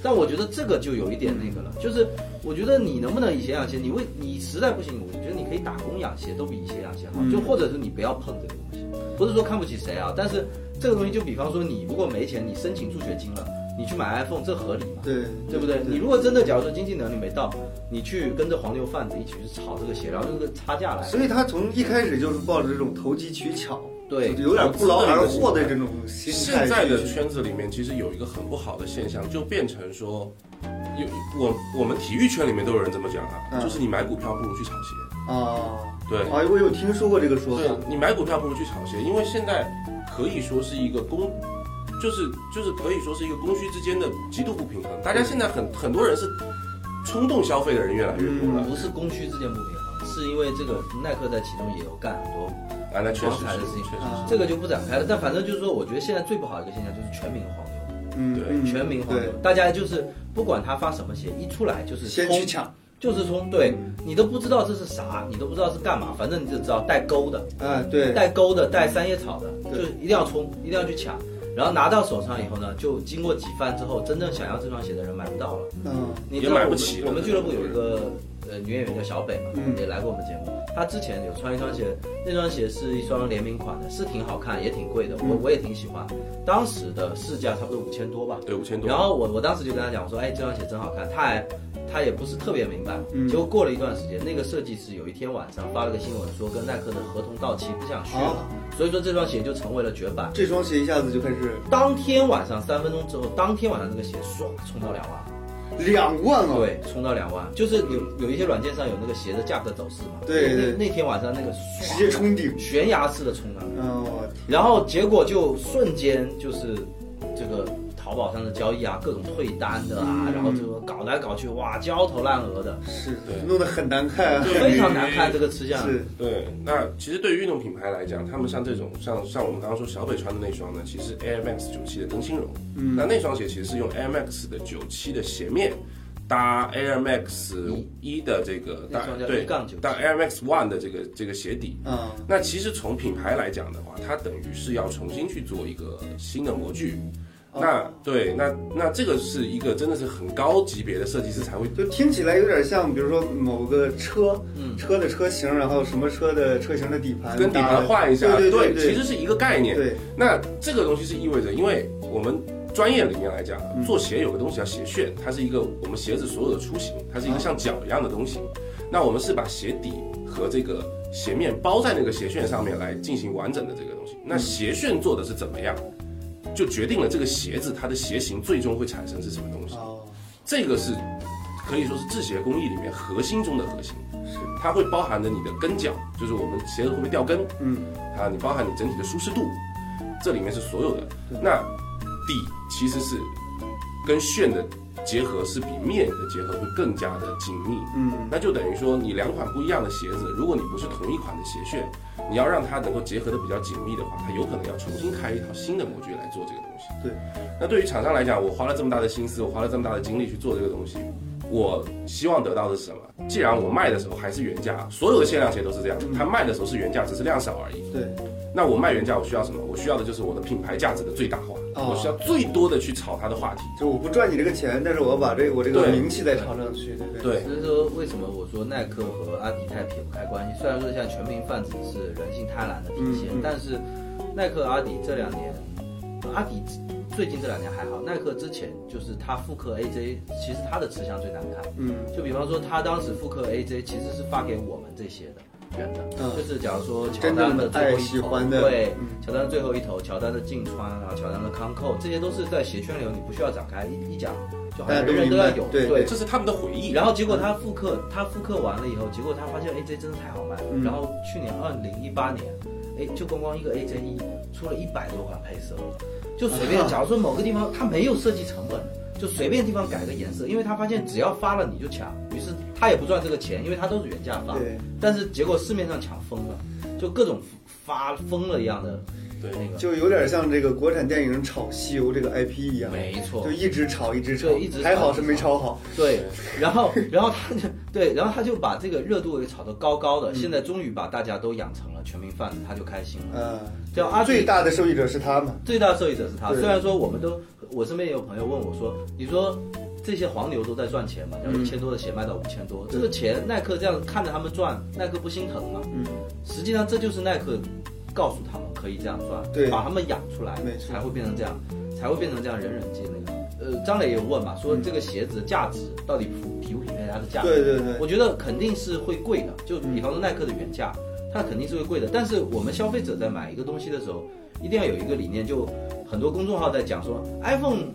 但我觉得这个就有一点那个了，就是我觉得你能不能以鞋养鞋，你为你实在不行，我觉得你可以打工养鞋，都比以鞋养鞋好。嗯就或者是你不要碰这个东西，不是说看不起谁啊，但是这个东西就比方说你如果没钱，你申请助学金了，你去买 iPhone，这合理吗？对对不对？你如果真的假如说经济能力没到，你去跟着黄牛贩子一起去炒这个鞋，然后这个差价来，所以他从一开始就是抱着这种投机取巧，对有点不劳而获的这种心态。现在的圈子里面，其实有一个很不好的现象，就变成说，有我我们体育圈里面都有人这么讲啊，嗯就是你买股票不如去炒鞋。啊，对啊，我有听说过这个说对法。你买股票不如去炒鞋，因为现在可以说是一个供，就是就是可以说是一个供需之间的极度不平衡。大家现在很很多人是冲动消费的人越来越多了。不是供需之间不平衡，是因为这个耐克在其中也有干很多啊，那确实黄牌的事情，确实啊是。这个就不展开了。但反正就是说，我觉得现在最不好的一个现象就是全民黄牛，嗯，对嗯全民黄牛，，大家就是不管他发什么鞋，一出来就是先去抢就是冲，对你都不知道这是啥，你都不知道是干嘛，反正你就知道带钩的，啊，对，带钩的，带三叶草的，对就一定要冲，一定要去抢。然后拿到手上以后呢，就经过几番之后，真正想要这双鞋的人买不到了。嗯你知道我们也买不起我们俱乐部有一个呃女演员叫小北嘛，嗯也来过我们节目。她之前有穿一双鞋，那双鞋是一双联名款的，是挺好看，也挺贵的，我嗯我也挺喜欢。当时的市价差不多五千多吧。对，五千多。然后我我当时就跟她讲，我说，哎，这双鞋真好看。她还他也不是特别明白。嗯结果过了一段时间，那个设计师有一天晚上发了个新闻，说跟耐克的合同到期，不想续了，啊所以说这双鞋就成为了绝版。这双鞋一下子就开始当天晚上三分钟之后，当天晚上这个鞋唰冲到两万。两万啊！对，冲到两万，就是有有一些软件上有那个鞋的价格走势嘛。对对那那天晚上那个直接冲顶。悬崖式的冲上来，嗯，我然后结果就瞬间就是这个淘宝上的交易啊，各种退单的啊，嗯。然后就搞来搞去，哇，焦头烂额的，是。对。弄得很难看啊，非常难看这个吃相。是。对，那其实对于运动品牌来讲，他们像这种像像我们刚刚说小北穿的那双呢，其实 Air Max 九七的灯芯绒，嗯。那那双鞋其实是用 Air Max 的九七的鞋面搭 Air Max 一。的这个搭那双叫对1杠97搭 Air Max One 的这个这个鞋底。嗯，那其实从品牌来讲的话，它等于是要重新去做一个新的模具。哦。那对，那那这个是一个真的是很高级别的设计师才会。就听起来有点像，比如说某个车，嗯。车的车型，然后什么车的车型的底盘，跟底盘换一下，对对对，其实是一个概念。对，那这个东西是意味着，因为我们专业里面来讲，嗯。做鞋有个东西叫鞋楦，它是一个我们鞋子所有的出行，它是一个像脚一样的东西。那我们是把鞋底和这个鞋面包在那个鞋楦上面来进行完整的这个东西。那鞋楦做的是怎么样，就决定了这个鞋子它的鞋型最终会产生是什么东西。哦，这个是可以说是制鞋工艺里面核心中的核心，是，它会包含着你的跟脚，就是我们鞋子会不会掉跟，嗯，啊，你包含你整体的舒适度，这里面是所有的。那底其实是跟楦的结合是比面的结合会更加的紧密。嗯，那就等于说你两款不一样的鞋子，如果你不是同一款的鞋楦，你要让它能够结合的比较紧密的话，它有可能要重新开一套新的模具来做这个东西。对。那对于厂商来讲，我花了这么大的心思，我花了这么大的精力去做这个东西，我希望得到的是什么？既然我卖的时候还是原价，所有的限量鞋都是这样，它卖的时候是原价，只是量少而已。对，那我卖原价，我需要什么？我需要的就是我的品牌价值的最大化，哦我需要最多的去炒他的话题。就我不赚你这个钱，但是我要把这个我这个名气再炒上去，对不对？对所以说，为什么我说耐克和阿迪太撇不开关系？虽然说现在全民贩子是人性贪婪的体现，嗯嗯但是耐克、阿迪这两年，阿迪最近这两年还好，耐克之前就是他复刻 AJ，其实他的吃相最难看。嗯，就比方说，他当时复刻 AJ 其实是发给我们这些的嗯就是假如说乔丹的最后一头，对，嗯乔丹的最后一头，乔丹的镜穿啊，乔丹的康扣，这些都是在鞋圈里你不需要展开一一讲，就好像人人都要有，对对。这是他们的回忆。然后结果他复刻，他复刻完了以后，结果他发现 AJ 真的太好卖了。嗯然后去年二零一八年，哎，就光光一个 AJ 一出了一百多款配色，就随便，啊假如说某个地方它没有设计成本，就随便地方改个颜色，因为他发现只要发了你就抢，于是他也不赚这个钱，因为他都是原价发。对，但是结果市面上抢疯了，就各种发疯了一样的对那个。就有点像这个国产电影炒西游这个 IP 一样，没错就，一直炒一直炒对一直，还好是没炒好。对，然后然后他就 对，然后他就把这个热度给炒得高高嗯的，现在终于把大家都养成了全民贩子，他就开心了。嗯，叫阿最大的受益者是他嘛？最大受益者是他。对虽然说我们都，我身边也有朋友问我说，你说这些黄牛都在赚钱嘛？然后嗯一千多的鞋卖到五千多，这个钱耐克这样看着他们赚，耐克不心疼吗？嗯，实际上这就是耐克告诉他们可以这样赚，对把他们养出来没，错才会变成这样，才会变成这样人人皆那个。呃，张磊也有问嘛，说这个鞋子的价值到底匹匹不匹配它的价格？对对对，我觉得肯定是会贵的，就比方说耐克的原价，它肯定是会贵的。但是我们消费者在买一个东西的时候，一定要有一个理念，就很多公众号在讲说，iPhone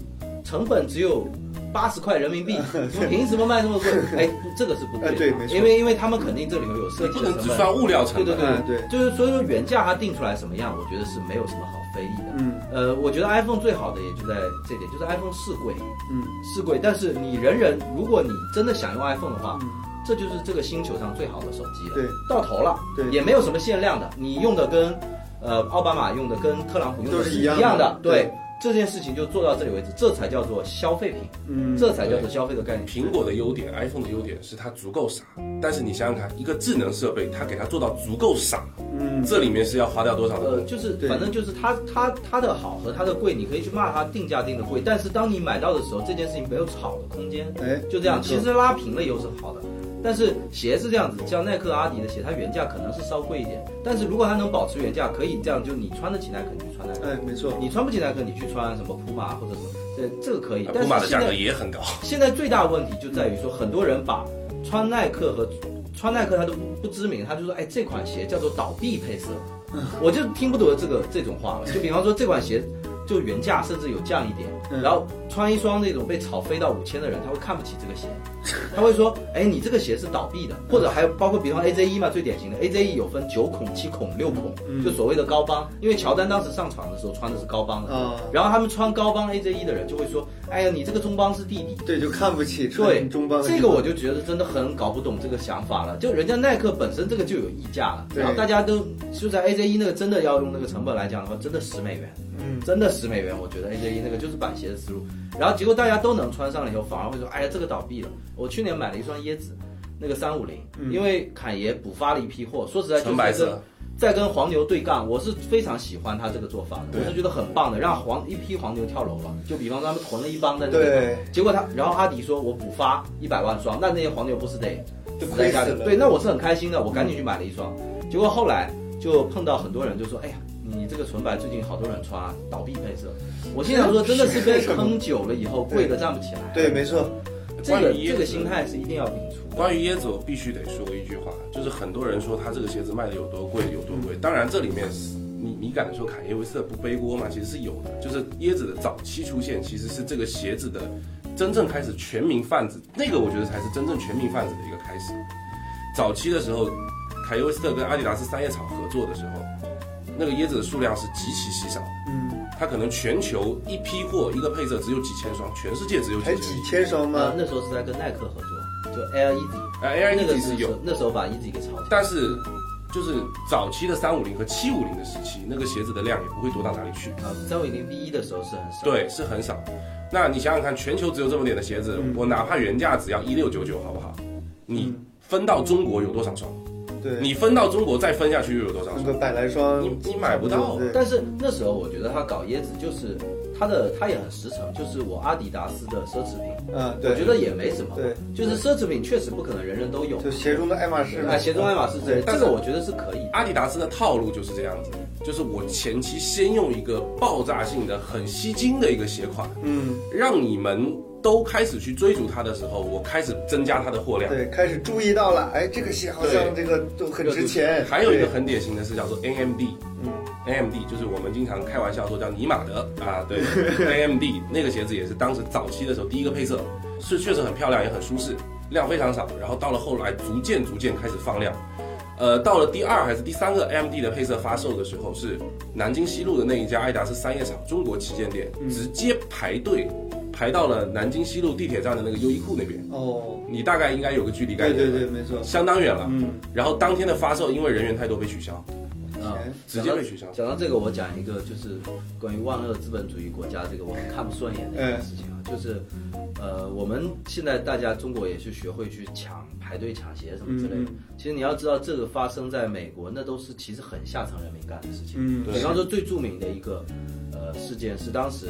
成本只有八十块人民币，你们凭什么卖这么贵？哎，这个是不对的，哎对没错因为因为他们肯定这里头有设计不能只的成本。算物料成对本。对对对就是所以说原价它定出来什么样，我觉得是没有什么好非议的。嗯呃，我觉得 iPhone 最好的也就在这点，就是 iPhone 是贵，嗯是贵，但是你人人，如果你真的想用 iPhone 的话，嗯，这就是这个星球上最好的手机了。对，到头了，对也没有什么限量的，你用的跟呃奥巴马用的跟特朗普用的是一都是一样的样的，对对。这件事情就做到这里为止，这才叫做消费品，嗯，这才叫做消费的概念。苹果的优点，iPhone 的优点是它足够傻，但是你想想看，一个智能设备，它给它做到足够傻，嗯。这里面是要花掉多少的呃，就是反正就是它它它的好和它的贵，你可以去骂它定价定的贵，但是当你买到的时候，这件事情没有炒的空间，哎，就这样。其实拉平了以后是好的，但是鞋是这样子，像耐克、阿迪的鞋，它原价可能是稍贵一点，但是如果它能保持原价，可以这样，就你穿得起耐克，你就穿耐克。哎，没错，你穿不起耐克，你去穿什么普马或者什么，这这个可以。但普马的价格也很高，现在最大的问题就在于说，很多人把穿耐克和穿耐克他都不知名，他就说，哎，这款鞋叫做倒闭配色，我就听不懂这个这种话了。就比方说这款鞋就原价甚至有降一点，嗯。然后穿一双那种被炒飞到五千的人，他会看不起这个鞋，他会说，哎，你这个鞋是倒闭的，或者还有包括比方 AJ 一嘛，最典型的 AJ 一有分九孔、七孔、六孔，嗯。就所谓的高帮，因为乔丹当时上场的时候穿的是高帮的，啊，然后他们穿高帮 AJ 一的人就会说，哎呀，你这个中帮是弟弟。对，就看不起对，中帮的这个我就觉得真的很搞不懂这个想法了。就人家耐克本身这个就有溢价了，对。然后大家都就在 AJ 一那个真的要用那个成本来讲的话，真的十美元，嗯，真的十美元，我觉得 AJ 一那个就是板鞋的思路。然后结果大家都能穿上了以后，反而会说，哎呀，这个倒闭了。我去年买了一双椰子，那个三五零，嗯因为侃爷补发了一批货，说实在就是纯白色跟。在跟黄牛对杠，我是非常喜欢他这个做法的，我是觉得很棒的，让黄一批黄牛跳楼了。就比方说他们囤了一帮在那里，对，结果他，然后阿迪说我补发一百万双，那那些黄牛不是得就死在家里亏死了对，那我是很开心的，我赶紧去买了一双。结果后来就碰到很多人就说，哎呀，你这个纯白最近好多人穿啊，倒闭配色。我心想说，真的是被坑久了以后，贵的站不起来。对，没错，这个关于椰子这个心态是一定要摒除。关于椰子，我必须得说一句话，就是很多人说他这个鞋子卖的有多贵有多贵，当然这里面是你你敢说侃爷维斯特不背锅吗？其实是有的，就是椰子的早期出现其实是这个鞋子的真正开始全民贩子，那个我觉得才是真正全民贩子的一个开始。早期的时候，凯耶维斯特跟阿迪达斯三叶草合作的时候，那个椰子的数量是极其稀少的，嗯，它可能全球一批货一个配色只有几千双，全世界只有几才千几千双呃吗，？那时候是在跟耐克合作，就 Air Easy，呃，Air 那个 Easy 是有，那时候把 Easy 给炒起来。但是就是早期的三五零和七五零的时期，那个鞋子的量也不会多到哪里去。啊，三五零 V 一的时候是很少。对，是很少。那你想想看，全球只有这么点的鞋子，嗯我哪怕原价只要一六九九，好不好？你嗯分到中国有多少双？对，你分到中国再分下去又有多少双？那个百来双，你你买不到，但是那时候我觉得他搞椰子就是他的他也很实诚，就是我阿迪达斯的奢侈品，嗯，对，我觉得也没什么。对，就是奢侈品确实不可能人人都有。就鞋中的爱马仕嘛，啊，鞋中爱马仕这对这个我觉得是可以。阿迪达斯的套路就是这样子，就是我前期先用一个爆炸性的、很吸睛的一个鞋款，嗯，让你们都开始去追逐它的时候，我开始增加它的货量。对，开始注意到了，哎，这个鞋好像这个都很值钱。还有一个很典型的是叫做 AMD，嗯，AMD 就是我们经常开玩笑说叫尼玛德啊，对，AMD 那个鞋子也是当时早期的时候第一个配色，是确实很漂亮，也很舒适，量非常少。然后到了后来逐渐逐渐开始放量，呃，到了第二还是第三个 AMD 的配色发售的时候，是南京西路的那一家爱达仕三叶草中国旗舰店，嗯直接排队排到了南京西路地铁站的那个优衣库那边，哦，你大概应该有个距离概念，对对对，，没错。相当远了。嗯，然后当天的发售因为人员太多被取消。啊哎，直接被取消讲到这个，我讲一个就是关于万恶资本主义国家这个我很看不顺眼的一件事情啊，就是呃，我们现在大家中国也是学会去抢排队抢鞋什么之类的。其实你要知道，这个发生在美国，那都是其实很下层人民干的事情。嗯比方说最著名的一个呃事件是当时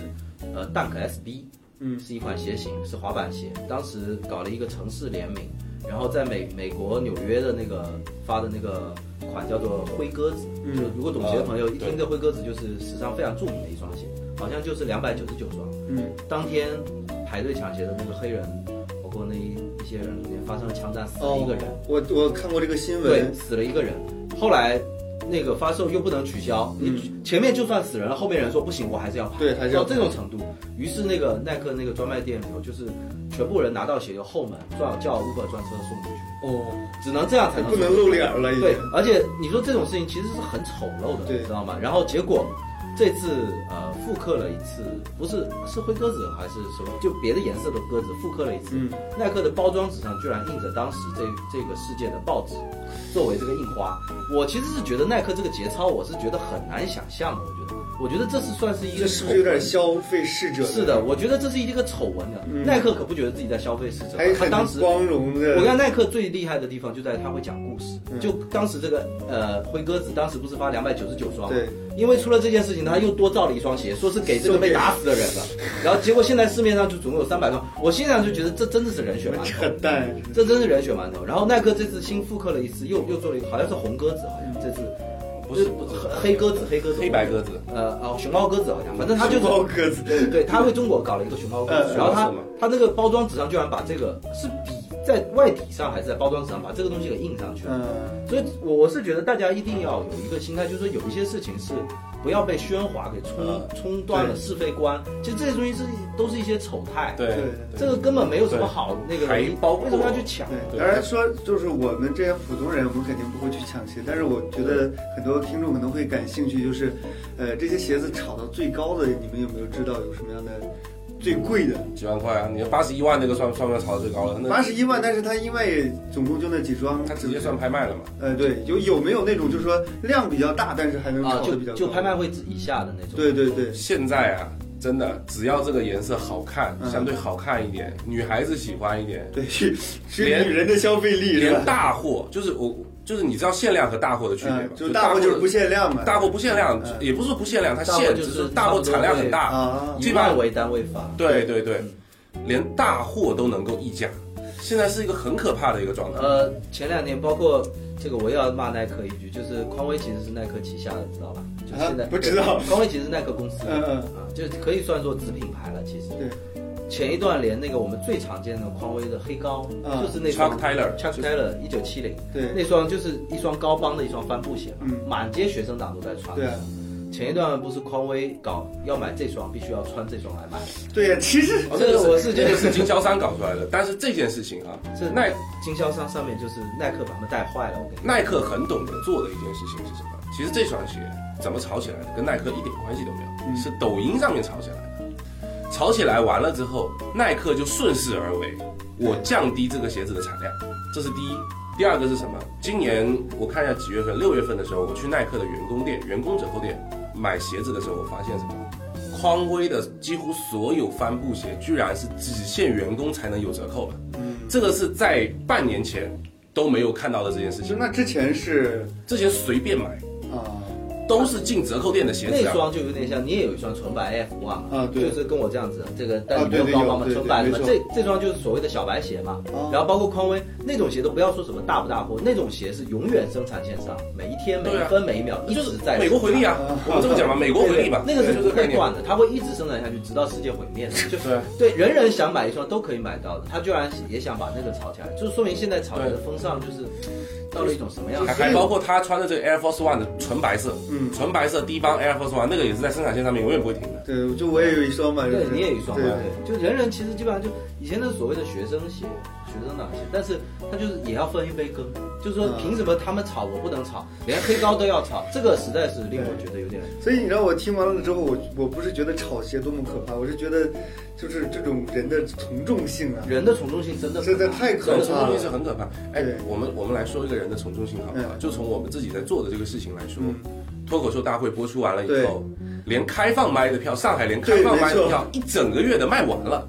呃 Dunk SB，嗯是一款鞋型，是滑板鞋，当时搞了一个城市联名，然后在美美国纽约的那个发的那个款叫做灰鸽子，嗯就如果懂鞋的朋友啊一听这灰鸽子就是史上非常著名的一双鞋，好像就是两百九十九双。嗯，当天排队抢鞋的那个黑人，包括那一一些人里面发生了枪战，死了一个人。哦我我看过这个新闻对，死了一个人。后来那个发售又不能取消，嗯。你前面就算死人了，后面人说不行，我还是要排，对还是要到这种程度。于是那个耐克那个专卖店里头，就是全部人拿到鞋就后门叫叫 Uber 专车送出去，哦，只能这样才能不能露脸了，对，而且你说这种事情其实是很丑陋的，你知道吗？然后结果这次呃复刻了一次，不是是灰鸽子还是什么，就别的颜色的鸽子复刻了一次。嗯耐克的包装纸上居然印着当时这这个事件的报纸作为这个印花。我其实是觉得耐克这个节操，我是觉得很难想象的。我觉得，我觉得这是算是一个这是不是有点消费逝者？是的，我觉得这是一个丑闻的。嗯耐克可不觉得自己在消费逝者他当时光荣的。我看耐克最厉害的地方就在他会讲故事。嗯就当时这个呃灰鸽子当时不是发两百九十九双吗？对，因为出了这件事情，他又多造了一双鞋，说是给这个被打死的人了。然后结果现在市面上就总共有三百双，我心想就觉得这真的是人血馒头扯。淡，这真是人血馒头。然后耐克这次新复刻了一次，又又做了一个，好像是红鸽子，好像这次不是不是。黑黑鸽子，黑鸽子，黑白鸽子，呃哦，熊猫鸽子好像，反正他就是熊猫鸽子。对对，他为中国搞了一个熊猫鸽子，嗯然后他他那个包装纸上居然把这个是底在外底上还是在包装上把这个东西给印上去了。嗯，所以，我我是觉得大家一定要有一个心态，就是说有一些事情是不要被喧哗给冲嗯。冲断了是非观。其实这些东西是都是一些丑态，对。对这个根本没有什么好那个的，还包括为什么要去抢？当然说就是我们这些普通人，我们肯定不会去抢鞋，但是我觉得很多听众可能会感兴趣，就是，呃，这些鞋子炒到最高的，你们有没有知道有什么样的最贵的？几万块啊！你八十一万那个算算不算炒的最高了？那八十一万，但是它因为总共就那几双，它直接算拍卖了嘛？呃，对，有有没有那种就是说量比较大，但是还能炒的比较高？就拍卖会以下的那种。对对对，现在啊，真的只要这个颜色好看，嗯相对好看一点，女孩子喜欢一点，对，连女人的消费力连？大货就是我就是你知道限量和大货的区别吗嗯，？就大货就是不限量嘛。大货不限量，嗯也不是说不限量，它限只就是是大货产量很大。啊，以万为单位发。对对对，连大货都能够溢价，现在是一个很可怕的一个状态。呃，前两年包括这个，我也要骂耐克一句，就是匡威其实是耐克旗下的，知道吧？就现在、啊不知道匡威其实是耐克公司的，嗯嗯啊，就可以算作子品牌了。其实对，前一段连那个我们最常见的匡威的黑高，嗯就是那双 Chuck Taylor Chuck Taylor 一九七零，对那双就是一双高帮的一双帆布鞋嘛，嗯满街学生党都在穿。对啊，前一段不是匡威搞要买这双，必须要穿这双来买。对呀，其实哦这个我是觉得这个是经销商搞出来的，但是这件事情啊，是耐经销商上面就是耐克把他们带坏了，我跟你耐克很懂得做的一件事情是什么？其实这双鞋怎么炒起来的，跟耐克一点关系都没有，嗯是抖音上面炒起来的。炒起来完了之后，耐克就顺势而为，我降低这个鞋子的产量，这是第一。第二个是什么？今年我看一下几月份，六月份的时候，我去耐克的员工店、员工折扣店买鞋子的时候，我发现什么？匡威的几乎所有帆布鞋，居然是只限员工才能有折扣的。嗯，这个是在半年前都没有看到的这件事情。那之前是之前随便买，啊，都是进折扣店的鞋子啊。那双就有点像，你也有一双纯白 F one 嘛，啊对就是跟我这样子，这个但啊你没有对对高帮嘛，纯白的嘛，这这双就是所谓的小白鞋嘛哦。然后包括匡威那种鞋都不要说什么大不大货，那种鞋是永远生产线上，每一天每一分每一秒一就是直在美国回力啊，我们这么讲嘛，美国回力吧，那个是不。会断的，它会一直生产下去，直到世界毁灭的。就是对，人人想买一双都可以买到的，他居然也想把那个炒起来，就是说明现在炒鞋的风尚就是到了一种什么样子？还还包括他穿的这个 Air Force One 的纯白色，嗯纯白色低帮 Air Force One 那个也是在生产线上面永远不会停的。对，就我也有一双嘛，对你也有一双嘛，对，就人人其实基本上就以前的所谓的学生鞋、学生党鞋，但是他就是也要分一杯羹，就是说嗯凭什么他们炒我不能炒，连黑高都要炒，这个实在是令我觉得有点。所以你让我听完了之后，我我不是觉得炒鞋多么可怕，我是觉得就是这种人的从众性啊，人的从众性真的实在太可怕了人的从众性是很可怕。哎，我们我们来说一个人的从众性好不好？嗯就从我们自己在做的这个事情来说嗯，脱口秀大会播出完了以后，连开放麦的票，上海连开放麦的票一整个月的卖完了。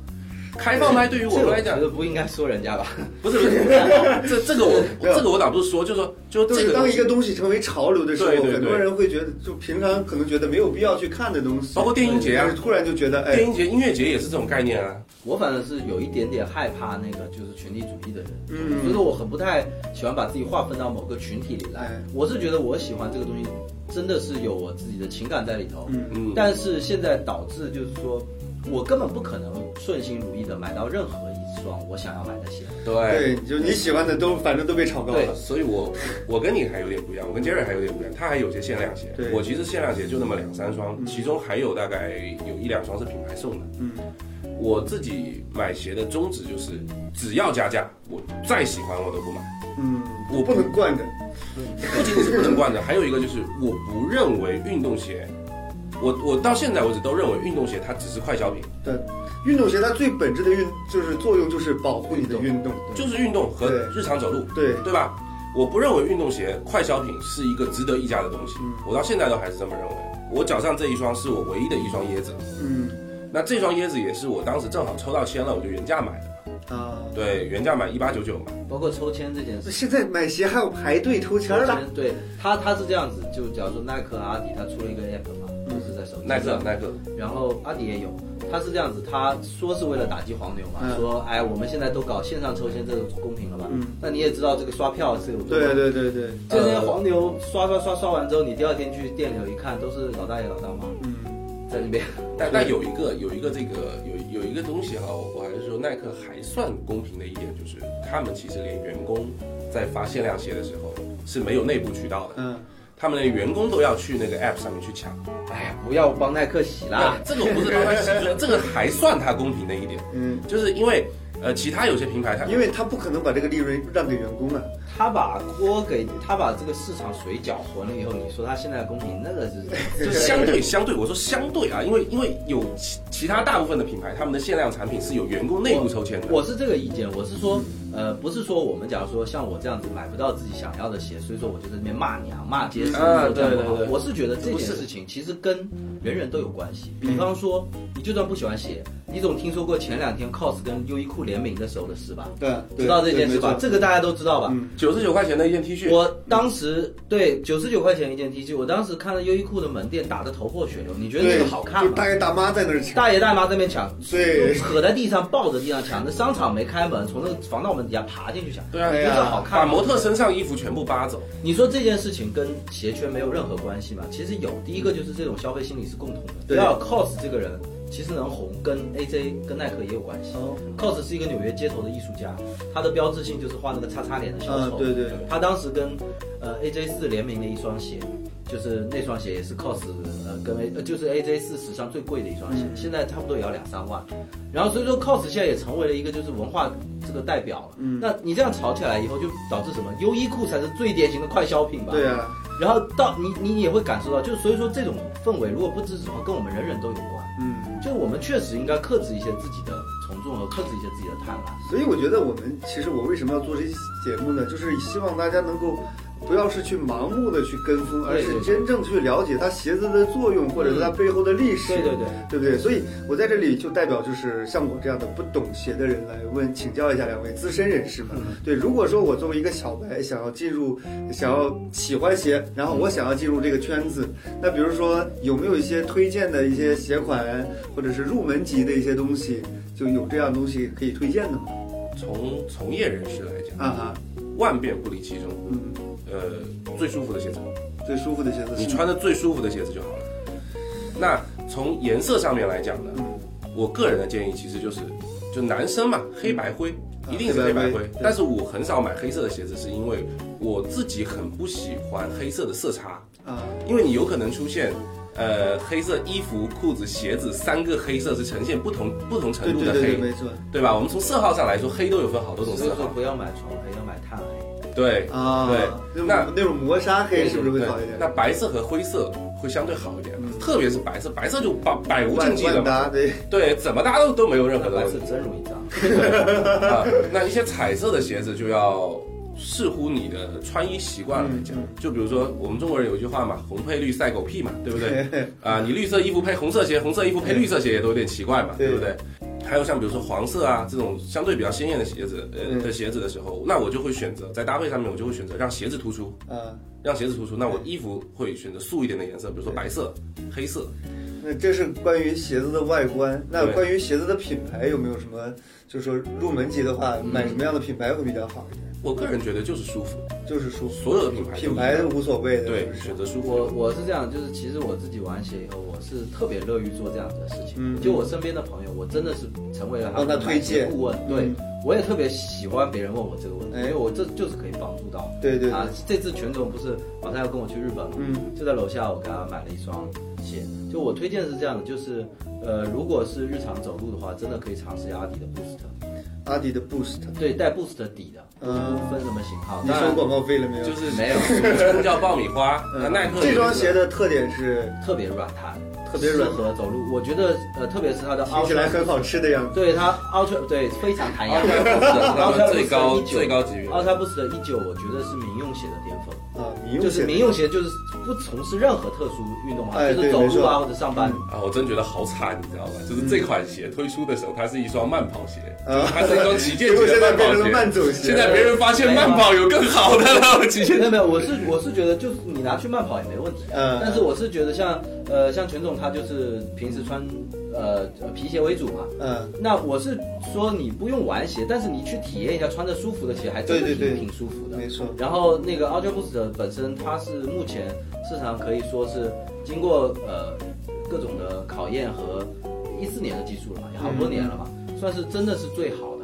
开放麦对于我们来讲这个，我觉得不应该说人家吧？不 是不是，这这个我这个我倒不是说，就是说就就是这个当一个东西成为潮流的时候，很多人会觉得，就平常可能觉得没有必要去看的东西，包括电音节啊突然就觉得，哎电，音节、音乐节也是这种概念啊。我反正是有一点点害怕那个就是群体主义的人，嗯所以说我很不太喜欢把自己划分到某个群体里来哎。我是觉得我喜欢这个东西，真的是有我自己的情感在里头。嗯嗯，但是现在导致就是说，我根本不可能顺心如意的买到任何一双我想要买的鞋。对。对，就你喜欢的都反正都被炒高对了，所以我我跟你还有点不一样，我跟杰瑞还有点不一样，他还有些限量鞋对，我其实限量鞋就那么两三双，其中还有大概有一两双是品牌送的。嗯，我自己买鞋的宗旨就是，只要加价，我再喜欢我都不买。嗯，我不能惯着，不仅仅是不能惯着，还有一个就是我不认为运动鞋，我我到现在为止都认为运动鞋它只是快消品，对，运动鞋它最本质的运就是作用就是保护你的运动，就是运动和日常走路，对，对吧？我不认为运动鞋快消品是一个值得一家的东西，嗯我到现在都还是这么认为。我脚上这一双是我唯一的一双椰子，嗯那这双椰子也是我当时正好抽到签了，我就原价买的。啊，对，原价买一八九九嘛。包括抽签这件事。现在买鞋还有排队抽签儿的，对他，他是这样子，就假如说耐克、阿迪，他出了一个 app 嘛，就是在手机耐克，耐克，然后阿迪也有，他是这样子，他说是为了打击黄牛嘛，嗯。说哎，我们现在都搞线上抽签，这个公平了吧？嗯。那你也知道这个刷票是有多对对对对，就那些黄牛刷刷刷刷完之后，你第二天去店里头一看，都是老大爷老大妈嗯。在那边。但但有一个有一个这个有有一个东西哈，我我还是说耐克还算公平的一点，就是他们其实连员工在发限量鞋的时候是没有内部渠道的，嗯，他们的员工都要去那个 app 上面去抢。哎呀，不要帮耐克洗啦！这个不是帮他洗，这个还算他公平的一点，嗯，就是因为呃其他有些平台它因为他不可能把这个利润让给员工啊，他把锅给他把这个市场水搅浑了以后，你说他现在公平，那个是 就相对相对，我说相对啊，因为因为有其其他大部分的品牌，他们的限量产品是有员工内部抽签的。我是这个意见，我是说，呃，不是说我们假如说像我这样子买不到自己想要的鞋，所以说我就在那边骂娘骂街什啊么这样不好对对对我是觉得这件事情其实跟人人都有关系。比方说，你就算不喜欢鞋，你总听说过前两天 COS 跟优衣库联名的时候的事吧？对，对知道这件事吧？这个大家都知道吧？嗯九十九块钱的一件 T 恤，我当时对九十九块钱一件 T 恤，我当时看了优衣库的门店打得头破血流，你觉得那对个好看吗？就大爷大妈在那儿抢，大爷大妈在那边抢，对就搁在地上抱着地上抢，那商场没开门，从那个防盗门底下爬进去抢，对啊，对啊那这好看？把模特身上衣服全部扒走。你说这件事情跟鞋圈没有任何关系吗？其实有，第一个就是这种消费心理是共同的。对第二，COS 这个人其实能红，跟 AJ 跟耐克也有关系。哦 COS 是一个纽约街头的艺术家，他的标志性就是画那个叉叉脸的小丑。啊对对他当时跟呃 AJ 四联名的一双鞋，就是那双鞋也是 COS 呃跟 A 呃就是 AJ 四史上最贵的一双鞋，嗯现在差不多也要两三万。然后所以说 COS 现在也成为了一个就是文化这个代表了。嗯那你这样炒起来以后，就导致什么？优衣库才是最典型的快消品吧？对啊，然后到你你也会感受到，就是所以说这种氛围如果不支持的话，跟我们人人都有关。就我们确实应该克制一些自己的从众和克制一些自己的贪婪。所以我觉得我们其实我为什么要做这期节目呢？就是希望大家能够不要是去盲目的去跟风，而是真正去了解它鞋子的作用，或者是它背后的历史。对对对，对不对？所以我在这里就代表就是像我这样的不懂鞋的人来问请教一下两位资深人士们。对，如果说我作为一个小白想要进入，想要喜欢鞋，然后我想要进入这个圈子，那比如说有没有一些推荐的一些鞋款，或者是入门级的一些东西，就有这样东西可以推荐的吗？从从业人士来讲，啊哈，万变不离其宗。嗯，呃，最舒服的鞋子，最舒服的鞋子你穿的最舒服的鞋子就好了。那从颜色上面来讲呢，嗯我个人的建议其实就是，就男生嘛，黑白灰，一定是黑白灰。但是我很少买黑色的鞋子，是因为我自己很不喜欢黑色的色差，啊，因为你有可能出现。呃，黑色衣服、裤子、鞋子三个黑色是呈现不同不同程度的黑，对对对对，没错对吧？我们从色号上来说，黑都有分好多种色号。不要买纯黑，要买炭黑。对啊，对，那那那种磨砂黑是不是会好一点？那白色和灰色会相对好一点，嗯特别是白色，白色就百百无禁忌了对，对，怎么搭都都没有任何的白色真容易脏。啊。那一些彩色的鞋子就要视乎你的穿衣习惯来讲嗯，就比如说我们中国人有一句话嘛，红配绿赛狗屁嘛，对不对？啊，你绿色衣服配红色鞋，红色衣服配绿色鞋也都有点奇怪嘛，对对不对？还有像比如说黄色啊这种相对比较鲜艳的鞋子，呃嗯的鞋子的时候，那我就会选择在搭配上面，我就会选择让鞋子突出，嗯，让鞋子突出。那我衣服会选择素一点的颜色，比如说白色、黑色。那这是关于鞋子的外观。那关于鞋子的品牌有没有什么？就是说入门级的话，买什么样的品牌会比较好一点？我个人觉得就是舒服，就是舒服，所有的品牌品牌无所谓的，对选择舒服。我我是这样，就是其实我自己玩鞋以后，我是特别乐于做这样子的事情。嗯就我身边的朋友，我真的是成为了帮他们的推荐顾问。对嗯，我也特别喜欢别人问我这个问题，哎因为我这就是可以帮助到。对对对啊，这次全总不是马上要跟我去日本嘛，嗯就在楼下我给他买了一双鞋。就我推荐是这样的，就是呃，如果是日常走路的话，真的可以尝试阿迪的 Boost，阿迪的 Boost，对，带 Boost 底的，嗯分什么型号。你收广告费了没有？就是没有称叫爆米花。那耐克这双鞋的特点是特别软弹，特别软适合走路。我觉得呃，特别是它的听起来很好吃的样子。对它 Ultra 对非常弹牙。Ultra Boost 最高最高级别 Ultra Boost 的一九，我觉得是民用鞋的巅峰。啊，民用就是民用鞋，就是不从事任何特殊运动啊，哎就是走路啊或者上班。啊，我真觉得好惨，你知道吗？就是这款鞋推出的时候，它是一双慢跑鞋，啊它是一双旗舰结果级的慢跑现在变成了慢鞋。走鞋。现在别人发现慢跑有更好的了，旗舰没有没有，我是我是觉得就是你拿去慢跑也没问题嗯啊。但是我是觉得像呃像全总他就是平时穿呃呃皮鞋为主嘛。嗯，那我是说你不用玩鞋，但是你去体验一下穿着舒服的鞋，还真的挺挺舒服的。没错。然后那个 Ultra Boost 本身它是目前市场可以说是经过呃各种的考验和一四年的技术了嘛，也好多年了嘛，算是真的是最好的。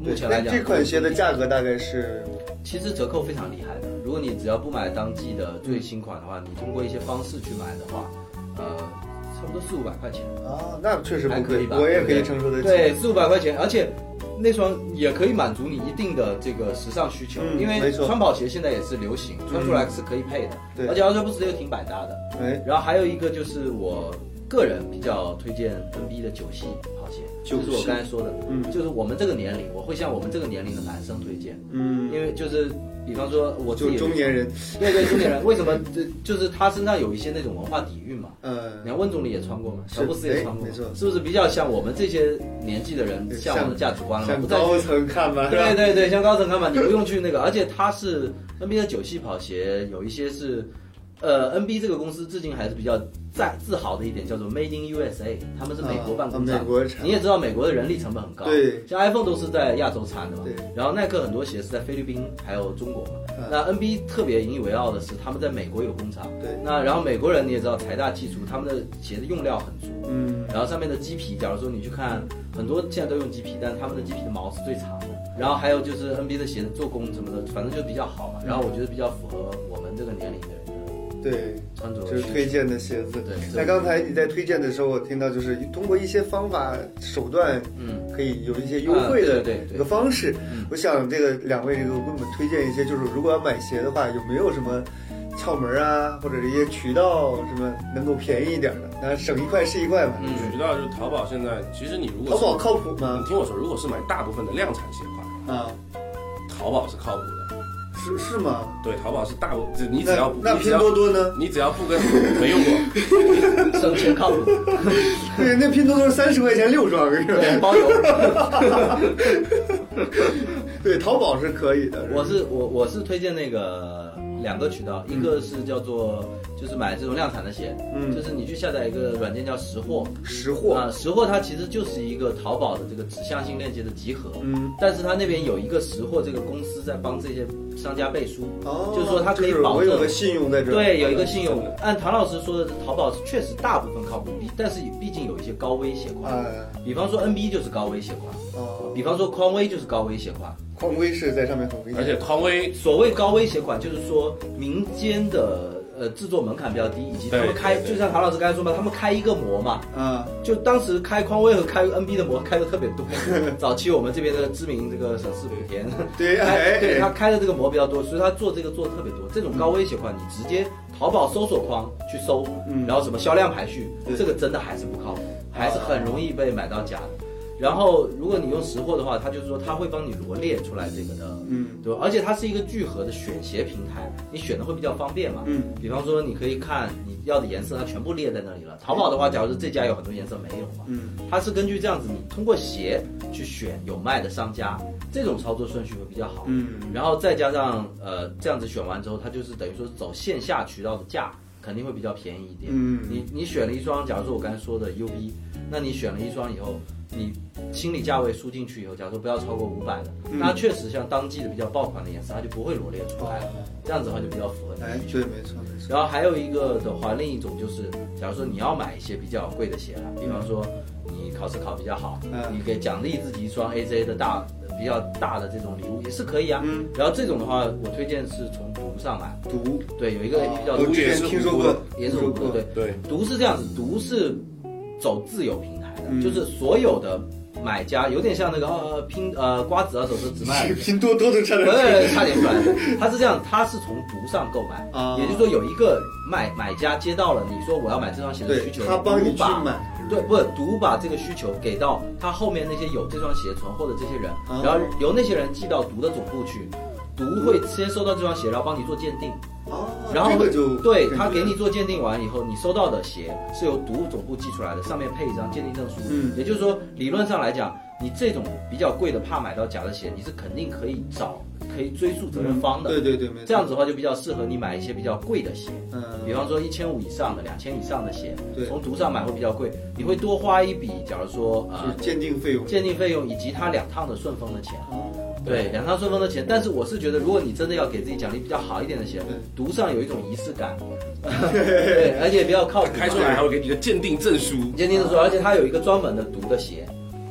目，前来讲，这款鞋的价格大概是其实折扣非常厉害的。如果你只要不买当季的最新款的话，你通过一些方式去买的话，呃，差不多四五百块钱。啊，那确实，还可以吧？我也可以承受得起。对，四五百块钱，而且那双也可以满足你一定的这个时尚需求，因为穿跑鞋现在也是流行，穿出来是可以配的。对而且 Ultra Boost 又挺百搭的。哎，然后还有一个就是我个人比较推荐 NB 的九系跑鞋，就是我刚才说的，嗯就是我们这个年龄，我会向我们这个年龄的男生推荐，嗯，因为就是比方说我自就中年人，对对中年人，为什么这就是他身上有一些那种文化底蕴嘛？嗯你，看温总理也穿过嘛，是乔布斯也穿过没错是不是比较像我们这些年纪的人向往的价值观了嘛？向高层看吧，对对对，像高层看嘛，你不用去那个，而且他是 NB 的九系跑鞋，有一些是，呃，NB 这个公司至今还是比较在自豪的一点，叫做 Made in USA，他们是美国办公厂，啊美国产你也知道美国的人力成本很高，对，像 iPhone 都是在亚洲产的嘛对，然后耐克很多鞋是在菲律宾还有中国嘛，嗯那 NB 特别引以为傲的是他们在美国有工厂，对。那然后美国人你也知道财大气粗，他们的鞋的用料很足，嗯，然后上面的鸡皮，假如说你去看，很多现在都用鸡皮，但是他们的鸡皮的毛是最长的。然后还有就是 NBA 的鞋子做工什么的，反正就比较好嘛。然后我觉得比较符合我们这个年龄的对，穿着就是推荐的鞋子。对那刚才你在推荐的时候，我听到就是通过一些方法手段，嗯，可以有一些优惠的一个方式嗯。我想这个两位这个给我们推荐一些，就是如果要买鞋的话，有没有什么窍门啊，或者一些渠道什么能够便宜一点的，那省一块是一块嘛。嗯渠道就是淘宝现在，其实你如果淘宝靠谱吗你吗？听我说，如果是买大部分的量产鞋款，啊，淘宝是靠谱的。是是吗？对，淘宝是大就，你只要那拼多多呢？你只要不跟没用过，省钱靠谱，对，那拼多多是三十块钱六双是吧？包邮。对，淘宝是可以的。我是我我是推荐那个两个渠道，一个是叫做就是买这种量产的鞋，嗯就是你去下载一个软件叫识货，识货，啊，识货它其实就是一个淘宝的这个指向性链接的集合，嗯，但是它那边有一个识货这个公司在帮这些商家背书，哦，就是说它可以就是保证我有个信用在这儿。对，有一个信用。按唐老师说的，淘宝确实大部分靠谱，毕但是毕竟有一些高危鞋款，哎，比方说 NB 就是高危鞋款，哦，比方说匡威就是高危鞋款。匡威是在上面很危险，而且匡威所谓高危鞋款，就是说民间的呃制作门槛比较低，以及他们开，就像唐老师刚才说嘛，他们开一个模嘛，嗯，就当时开匡威和开 NB 的模开的特别多。早期我们这边的知名这个省市莆田，对，对他哎开的这个模比较多，所以他做这个做的特别多。这种高危鞋款，你直接淘宝搜索框去搜，嗯然后什么销量排序，这个真的还是不靠谱，还是很容易被买到假的。然后如果你用识货的话，它就是说它会帮你罗列出来这个的，嗯对吧？而且它是一个聚合的选鞋平台，你选的会比较方便嘛。嗯，比方说你可以看你要的颜色，它全部列在那里了。淘宝的话，假如说这家有很多颜色没有嘛，嗯，它是根据这样子，你通过鞋去选有卖的商家，这种操作顺序会比较好。嗯，然后再加上呃这样子选完之后，它就是等于说走线下渠道的价肯定会比较便宜一点。嗯你你选了一双，假如说我刚才说的 UB，那你选了一双以后，你心理价位输进去以后，假如说不要超过五百的，嗯。那它确实像当季的比较爆款的颜色，它就不会罗列出来了，这样子的话就比较符合你。的哎，对，。没错没错，然后还有一个的话，另一种就是，假如说你要买一些比较贵的鞋了，比方说你考试考比较好，嗯。你给奖励自己一双 AJ 的大比较大的这种礼物也是可以啊。嗯然后这种的话，我推荐是从读上买，读，对，有一个 APP 叫读我之前也是听说过的，也是听说过虎扑的，对，对。读是这样子，读是走自有平嗯就是所有的买家有点像那个呃拼呃瓜子二手车直卖。拼多多都差点对，差点出来。他是这样，他是从毒上购买，啊也就是说有一个买买家接到了你说我要买这双鞋的需求，他帮你把买，对，不是读把这个需求给到他后面那些有这双鞋存货的这些人，啊然后由那些人寄到毒的总部去，毒会先收到这双鞋，然后帮你做鉴定，哦，然后这个就对他给你做鉴定完以后，你收到的鞋是由毒物总部寄出来的，上面配一张鉴定证书。嗯也就是说，理论上来讲，你这种比较贵的怕买到假的鞋，你是肯定可以找可以追溯责任方的。对对对，没错，这样子的话就比较适合你买一些比较贵的鞋，嗯，比方说一千五以上的、两千以上的鞋对，从毒上买会比较贵，你会多花一笔，假如说呃鉴定费用，鉴定费用以及他两趟的顺丰的钱。哦。对，两趟顺丰的钱，但是我是觉得，如果你真的要给自己奖励比较好一点的鞋对，读上有一种仪式感，对，而且比较靠谱。开出来还会给你个鉴定证书，鉴定证书，而且它有一个专门的读的鞋，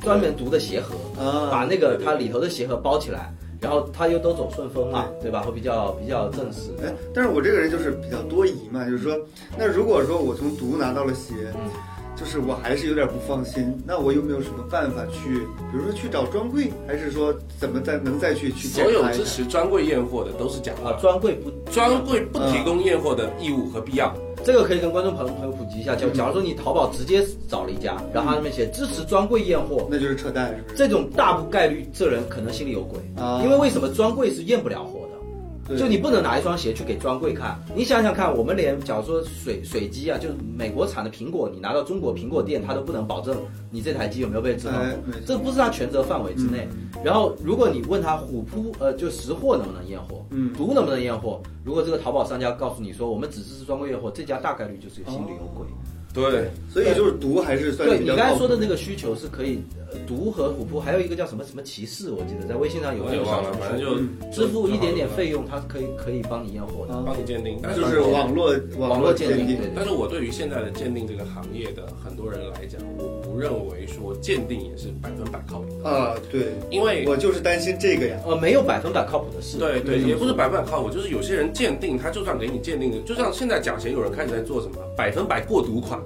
专门读的鞋盒，啊，把那个它里头的鞋盒包起来，然后它又都走顺丰嘛，对吧？会比较比较正式。哎，但是我这个人就是比较多疑嘛，就是说，那如果说我从毒拿到了鞋，嗯就是我还是有点不放心，那我有没有什么办法去，比如说去找专柜，还是说怎么再能再去去所有支持专柜验货的都是假啊，的，专柜不专柜不提供验货的义务和必要。这个可以跟观众朋友朋友普及一下。就假如说你淘宝直接找了一家，然后他那边写支持专柜验货，那就是扯淡，是不是？这种大不概率这人可能心里有鬼啊因为为什么专柜是验不了货的？就你不能拿一双鞋去给专柜看，你想想看，我们连假如说水水机啊，就是美国产的苹果，你拿到中国苹果店，他都不能保证你这台机有没有被质保哎，这不是他权责范围之内。然后，如果你问他虎扑呃就识货能不能验货，嗯。毒能不能验货，如果这个淘宝商家告诉你说我们只支持专柜验货，这家大概率就是心里有鬼。对，所以就是毒还是算对你刚才说的那个需求是可以，呃毒和虎扑还有一个叫什么什么骑士，我记得在微信上有我也忘了，这个小程序，反正就嗯。支付一点点费用，它可以可以帮你验货帮你鉴定，但是就是网络网络鉴鉴定，但是我对于现在的鉴定这个行业的很多人来讲，我不认为说鉴定也是百分百靠谱的，啊，对，因为我就是担心这个呀。呃，没有百分百靠谱的事。对对，嗯。也不是百分百靠谱，就是有些人鉴定，他就算给你鉴定的，就像现在假鞋有人开始在做什么百分百过毒款，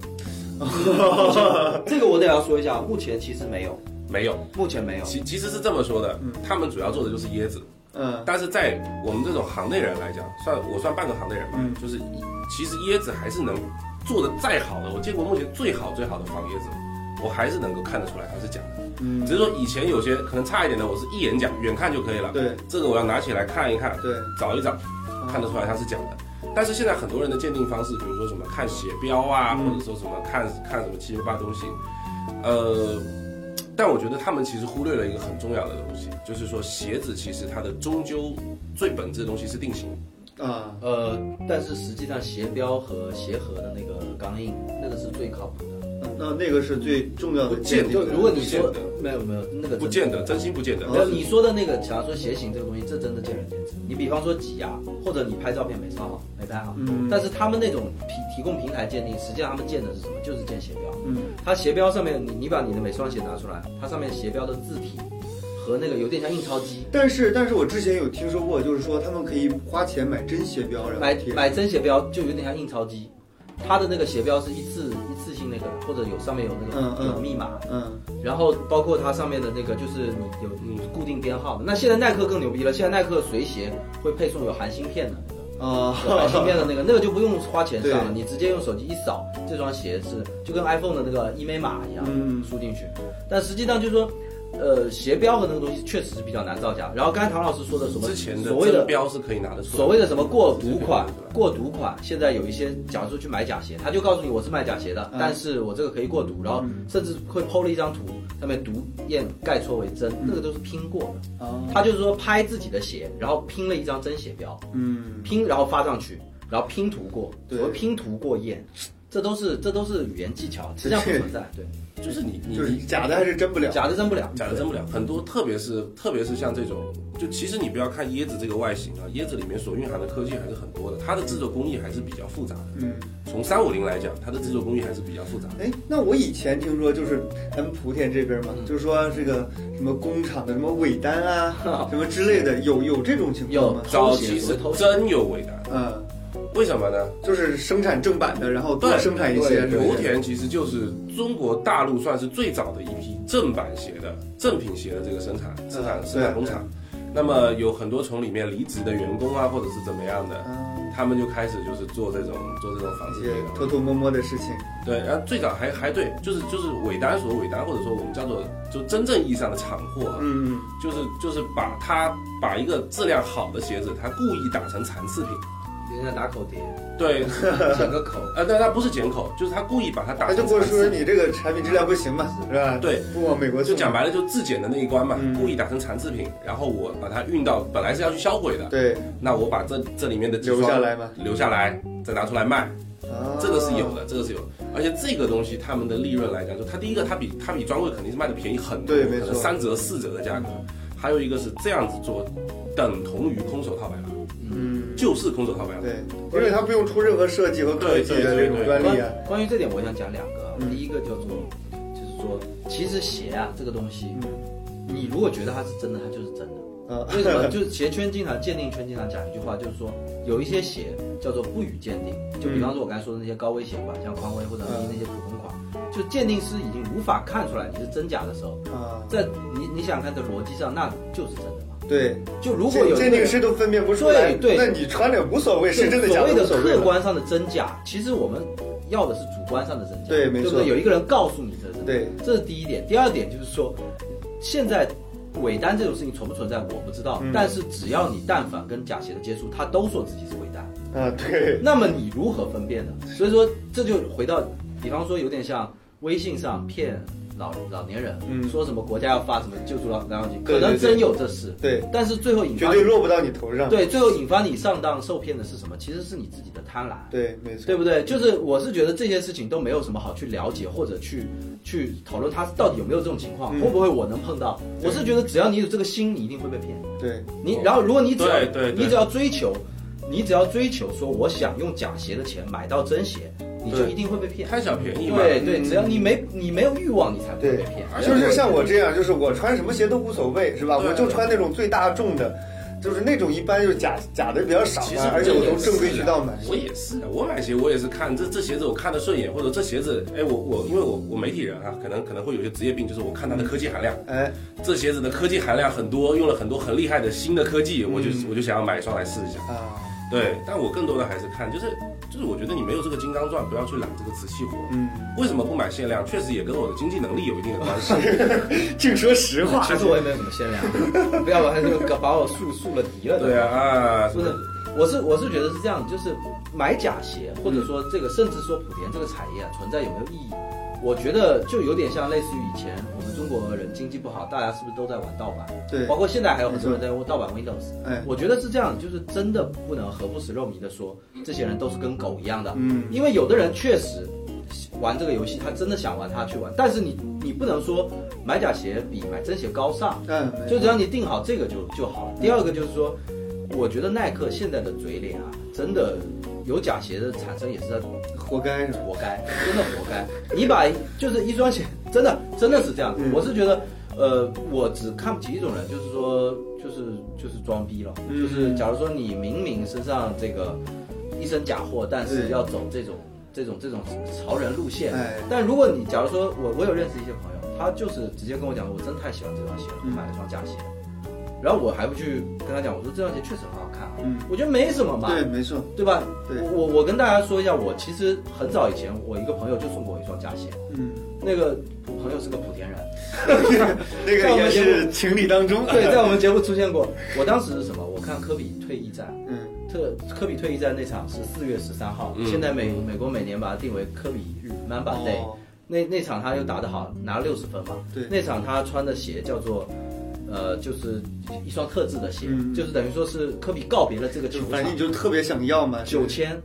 这个我得要说一下，目前其实没有，没有，目前没有。其其实是这么说的，他们主要做的就是椰子，嗯。但是在我们这种行内人来讲，算我算半个行内人吧，嗯。就是其实椰子还是能做的再好的，我见过目前最好最好的仿椰子，我还是能够看得出来它是假的。嗯只是说以前有些可能差一点的，我是一眼假，远看就可以了。对这个我要拿起来看一看，对，找一找，看得出来它是假的。但是现在很多人的鉴定方式，比如说什么看鞋标啊，嗯或者说什么看看什么七七八东西，呃，但我觉得他们其实忽略了一个很重要的东西，就是说鞋子其实它的终究最本质的东西是定型。啊，呃，但是实际上鞋标和鞋盒的那个钢印，那个是最靠谱的。那那个是最重要的不见鉴定就如果你说没有没有那个不见得，真心不见得。没有你说的那个，假如说鞋型这个东西，这真的见仁见智。你比方说挤压，或者你拍照片没照好，没拍好，嗯但是他们那种提提供平台鉴定，实际上他们鉴的是什么？就是鉴鞋标。嗯它鞋标上面，你你把你的每双鞋拿出来，它上面鞋标的字体和那个有点像印钞机。但是，但是我之前有听说过，就是说他们可以花钱买真鞋标，然后买买真鞋标就有点像印钞机，它的那个鞋标是一次或者有上面有那个、有密码，嗯然后包括它上面的那个就是你有你固定编号的。那现在耐克更牛逼了，现在耐克随鞋会配送有含芯片的那个。啊，有含芯片的那个，那个就不用花钱上了，你直接用手机一扫，这双鞋是就跟 iPhone 的那个一维码一样，嗯输进去。但实际上就是说，呃，鞋标和那个东西确实是比较难造假。然后刚才唐老师说的什么之前的所谓的标是可以拿得出来，所谓的什么过毒款，过毒款，现在有一些，假如说去买假鞋，他就告诉你我是卖假鞋的，嗯。但是我这个可以过毒，然后甚至会剖了一张图，上面毒验盖戳为真，那个都是拼过的。啊，他就是说拍自己的鞋，然后拼了一张真鞋标，嗯。拼然后发上去，然后拼图过，对。所谓拼图过验，这都是这都是语言技巧，实际上不存在，对，就是你你就是假的还是真不了，假的真不了，假的真不了，很多特别是特别是像这种，就其实你不要看椰子这个外形啊，椰子里面所蕴含的科技还是很多的，它的制作工艺还是比较复杂的。嗯。从三五零来讲，它的制作工艺还是比较复杂的。哎，那我以前听说就是咱们莆田这边嘛，嗯就是说这个什么工厂的什么尾单啊，什么之类的，有有这种情况吗？早期是真有尾单，嗯，为什么呢？就是生产正版的，然后多对生产一些。对莆田其实就是中国大陆算是最早的一批正版鞋的正品鞋的这个生产生产生产工厂。那么有很多从里面离职的员工啊，或者是怎么样的，嗯，他们就开始就是做这种做这种纺织一些品啊。偷偷摸摸的事情。对，然后最早还还对，就是就是尾单所尾单，或者说我们叫做就真正意义上的厂货啊，嗯就是就是把它把一个质量好的鞋子，它故意打成残次品。人家打口碟，对，剪个口，啊，但它不是剪口，就是他故意把它打他就成跟我说。你这个产品质量不行嘛，是吧？对，不往美国就讲白了，就自检的那一关嘛，嗯。故意打成残次品，然后我把它运到本来是要去销毁的，对，那我把这这里面的几留下来嘛。留下来，再拿出来卖，啊。这个是有的，这个是有的。而且这个东西他们的利润来讲，就它第一个，它比它比专柜肯定是卖的便宜很多，对没错。可能三折四折的价格。还有一个是这样子做，等同于空手套白狼，嗯，就是空手套白狼。对，因为它不用出任何设计和科技的那种专利啊。关关于这点，我想讲两个第一个叫做，就是说，其实鞋啊这个东西，嗯你如果觉得它是真的，它就是真的。啊，为什么？就是鞋圈经常鉴定圈经常讲一句话，就是说有一些鞋叫做不予鉴定，就比方说我刚才说的那些高危鞋款，像匡威或者嗯那些普通款，就鉴定师已经无法看出来你是真假的时候，啊，在你你想想看，的逻辑上那就是真的嘛。对，就如果有鉴定师都分辨不出来，对对那你穿着无所谓，是真的假所谓的所谓了。客观上的真假，其实我们要的是主观上的真假，对没错？有一个人告诉你这是真的，对，这是第一点。第二点就是说，现在伪单这种事情存不存在我不知道，嗯但是只要你但凡跟假鞋的接触，他都说自己是伪单，啊，对，那么你如何分辨呢？所以说这就回到，比方说有点像微信上骗老老年人，嗯说什么国家要发什么救助老老金，可能真有这事，对，但是最后引绝发对落不到你头上。对，最后引发你上当受骗的是什么？其实是你自己的贪婪。对，没错，对不对？就是我是觉得这些事情都没有什么好去了解或者去去讨论他到底有没有这种情况，嗯会不会我能碰到？我是觉得只要你有这个心，你一定会被骗。对，你然后如果你只要对对对你只要追求，你只要追求说我想用假鞋的钱买到真鞋，你就一定会被骗。贪小便宜嘛。对对，嗯只要你没你没有欲望，你才不会被骗。就是像我这样，就是我穿什么鞋都无所谓，是吧？我就穿那种最大众的，就是那种一般就是假假的比较少其实嘛，而且我都正规渠道买。我也是的，我买鞋我也是看这这鞋子我看得顺眼，或者这鞋子，哎，我我因为我我媒体人啊，可能可能会有些职业病，就是我看它的科技含量，哎，这鞋子的科技含量很多，用了很多很厉害的新的科技，我就我就想要买一双来试一下。啊，对，但我更多的还是看，就是就是我觉得你没有这个金刚钻，不要去揽这个瓷器活。嗯，为什么不买限量？确实也跟我的经济能力有一定的关系。净说实话。其实我也没有什么限量，不要把他就把我树树了敌了。对啊，啊，不是，我是我是觉得是这样，就是买假鞋，或者说这个，甚至说莆田这个产业啊存在有没有意义？我觉得就有点像类似于以前我们中国人经济不好，大家是不是都在玩盗版？对包括现在还有很多人在用盗版 Windows。哎，我觉得是这样，就是真的不能何不食肉糜的说，这些人都是跟狗一样的。嗯因为有的人确实玩这个游戏，他真的想玩，他去玩。但是你你不能说买假鞋比买真鞋高尚，嗯，就只要你定好这个就就好了。第二个就是说，我觉得耐克现在的嘴脸啊，真的有假鞋的产生也是在活该？活该，真的活该。你把就是一双鞋，真的真的是这样。嗯我是觉得，呃，我只看不起一种人，就是说，就是就是装逼了。嗯就是假如说你明明身上这个一身假货，但是要走这种这种这种潮人路线。哎但如果你假如说我我有认识一些朋友，他就是直接跟我讲，我真太喜欢这双鞋了，我嗯买了双假鞋。然后我还不去跟他讲，我说这双鞋确实很好嗯我觉得没什么嘛。对，没错，对吧？对我我跟大家说一下，我其实很早以前，我一个朋友就送过我一双假鞋，嗯，那个朋友是个莆田人，那个也是情理当中。对，在我们节目出现过。我当时是什么？我看科比退役战，嗯特科比退役战那场是四月十三号，嗯现在美美国每年把它定为科比日 Mamba Day，、哦那那场他又打得好，拿了六十分嘛。对那场他穿的鞋叫做。呃，就是一双特制的鞋，嗯就是等于说是科比告别了这个球场反正你就特别想要嘛，九千，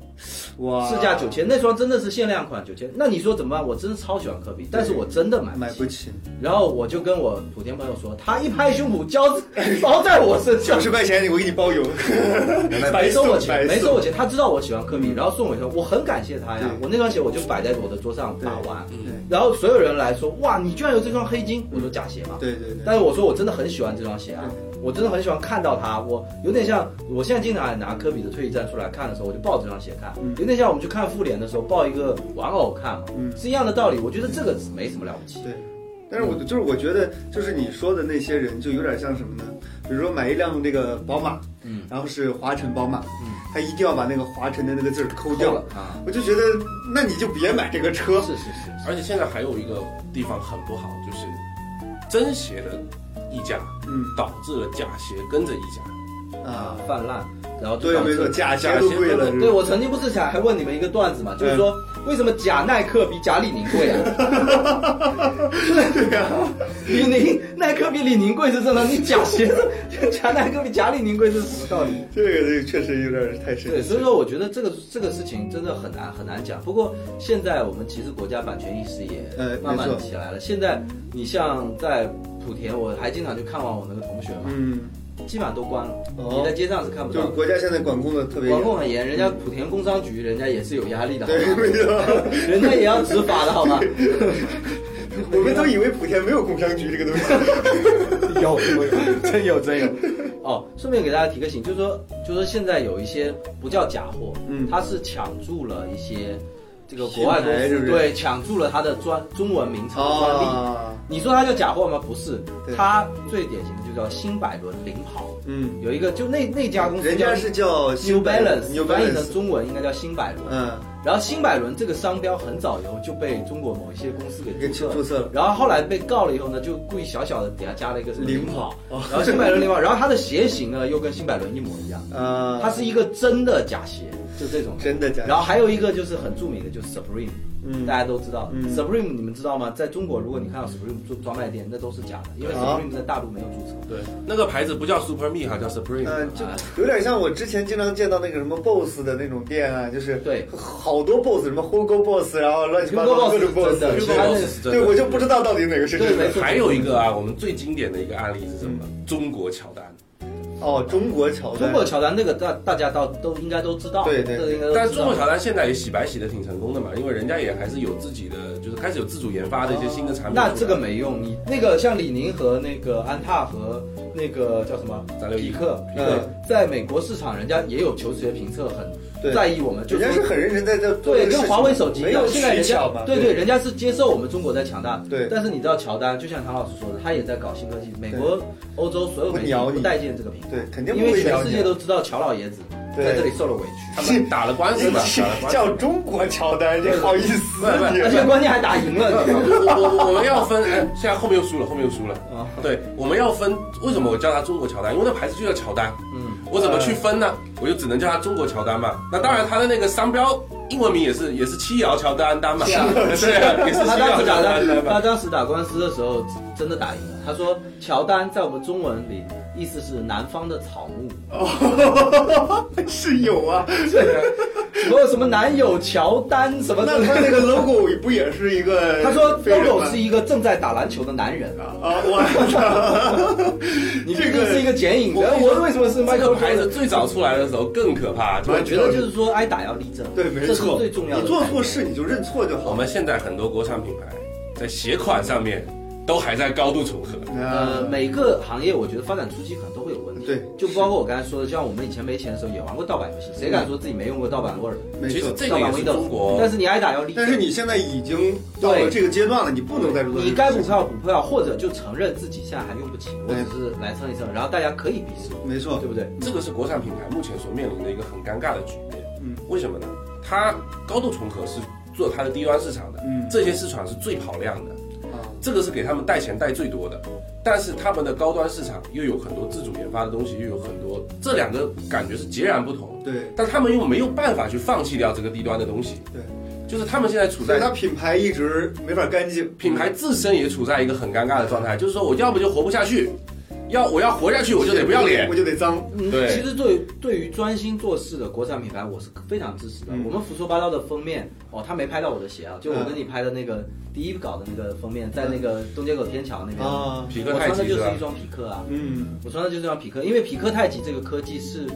哇，市价九千，那双真的是限量款九千。那你说怎么办？我真的超喜欢科比，但是我真的买不。买不起，然后我就跟我莆田朋友说，他一拍胸脯交 包在我身上九，十块钱我给你包邮，没收我钱，送没收我钱。他知道我喜欢科比，然后送我一双，我很感谢他呀。我那双鞋我就摆在我的桌上把玩，对然后所有人来说，哇，你居然有这双黑金，我说假鞋嘛。对对对，但是我说我真的很喜欢这双鞋啊，我真的很喜欢看到它，我有点像我现在经常拿科比的退役战出来看的时候，我就抱这双鞋看，嗯有点像我们去看复联的时候抱一个玩偶看嘛，嗯是一样的道理。我觉得这个没什么了不起。对，但是我就是我觉得，就是你说的那些人，就有点像什么呢？比如说买一辆那个宝马，嗯，然后是华晨宝马，嗯，他一定要把那个华晨的那个字儿抠掉了，啊，我就觉得，那你就别买这个车。是是是，而且现在还有一个地方很不好，就是真鞋的溢价，嗯导致了假鞋跟着溢价。啊，泛滥，然后就对，没错，假鞋都贵了。对，我曾经不是想还问你们一个段子嘛，就是说为什么假耐克比假李宁贵啊？对呀，李宁耐克比李宁贵是正常，你假鞋子假耐克比假李宁贵这是什么道理？这个这个确实有点太深对，奇。所以说我觉得这个这个事情真的很难很难讲。不过现在我们其实国家版权意识也呃慢慢起来了。现在你像在莆田，我还经常去看望我那个同学嘛，嗯，基本上都关了，哦你在街上是看不就是到的。国家现在管控的特别管。控很严，人家莆田工商局，人家也是有压力的，对，吗？没错。人家也要执法的好吗？我们都以为莆田没有工商局这个东西。有有，真有真有。哦，顺便给大家提个醒，就是说，就是说现在有一些不叫假货，嗯它是抢注了一些这个国外公司，对，抢注了它的专中文名称专利。啊，你说它叫假货吗？不是对，它最典型的就叫新百伦领跑，嗯，有一个就那那家公司叫人家是叫 New Balance，翻译成。中文应该叫新百伦。嗯，然后新百伦这个商标很早以后就被中国某一些公司给给注册了注册了。然后后来被告了以后呢，就故意小小的给它加了一个领跑跑，然后新百伦领跑，然后它的鞋型呢又跟新百伦一模一样，呃，它是一个真的假鞋，就这种。真的假？然后还有一个就是很著名的，就是 Supreme，嗯大家都知道嗯，Supreme 你们知道吗？在中国如果你看到 Supreme 专专卖店，那都是假的，因为啊 Supreme 在大陆没有注册。对，那个牌子不叫 Super Me 哈，叫 Supreme。嗯，就有点像我之前经常见到那个什么 BOSS 的那种店啊，就是对好多 BOSS，什么 Hugo BOSS，然后乱七八糟各种 BOSS，真的 Hugo Boss 是真的对，我就不知道到底哪个是真的。对还有一个啊，我们最经典的一个案例是什么？中国乔丹。哦，中国乔丹，中国乔丹那个大大家到都应该都知道，对对。但是中国乔丹现在也洗白洗的挺成功的嘛，因为人家也还是有自己的，就是开始有自主研发的一些新的产品。那这个没用，你那个像李宁和那个安踏和那个叫什么361匹克，嗯在美国市场人家也有球鞋评测很在意我们，就人家是很认真在这做对，跟华为手机一样，没有现在人家对对，人家是接受我们中国在强大，对但是你知道乔丹，就像唐老师说的，他也在搞新科技，美国、欧洲所有媒体不待见这个品牌，对肯定不因为全世界都知道乔老爷子在这里受了委屈他，们打了官司。叫中国乔丹，这好意思而且关键还打赢了，你知道吗？我我我们要分，哎，现在后面又输了，后面又输了。啊对，我们要分，为什么我叫他中国乔丹？因为那牌子就叫乔丹。嗯，我怎么去分呢？我就只能叫他中国乔丹嘛。那当然，他的那个商标英文名也是也是七瑶乔丹丹嘛。是啊 对啊，也是他七瑶乔当时打丹丹嘛。他当时打官司的时候真的打赢了，他说乔丹在我们中文里意思是南方的草木，是有啊，什么什么男友乔丹什么那他那个 logo 不也是一个？他说 logo 是一个正在打篮球的男人啊，啊，我操，你这个是一个剪影，我然后我为什么是这 Michael 个牌子最早出来的时候更可怕，我觉得就是说挨打要立正，对，没这是错，最重要的。你做错事你就认错就好。我们现在很多国产品牌在鞋款上面都还在高度重合。呃，每个行业我觉得发展初期可能对就包括我刚才说的，像我们以前没钱的时候也玩过盗版游戏，谁敢说自己没用过盗版 Word、没错。其实这盗版个也是中 Windows？国，但是你挨打要立，但是你现在已经到了这个阶段了，你不能再。你该补票补票，或者就承认自己现在还用不起，我哎只是来蹭一蹭，然后大家可以鄙视我，没错对，不对？这个是国产品牌目前所面临的一个很尴尬的局面。嗯，为什么呢？它高度重合是做它的低端市场的，嗯这些市场是最跑量的，啊，这个是给他们带钱带最多的。但是他们的高端市场又有很多自主研发的东西，又有很多，这两个感觉是截然不同。对但他们又没有办法去放弃掉这个低端的东西，对，就是他们现在处在所以它品牌一直没法干净，品牌自身也处在一个很尴尬的状态，就是说我要不就活不下去，要我要活下去我就得不要脸我。就得脏。嗯，对其实对对于专心做事的国产品牌，我是非常支持的。嗯我们胡说八道的封面，哦，他没拍到我的鞋啊，就我跟你拍的那个第一稿的那个封面，在那个东街口天桥那边，啊，匹克太我穿的就是是一？双匹克啊，嗯我穿的就是一双匹克，因为匹克太极这个科技是，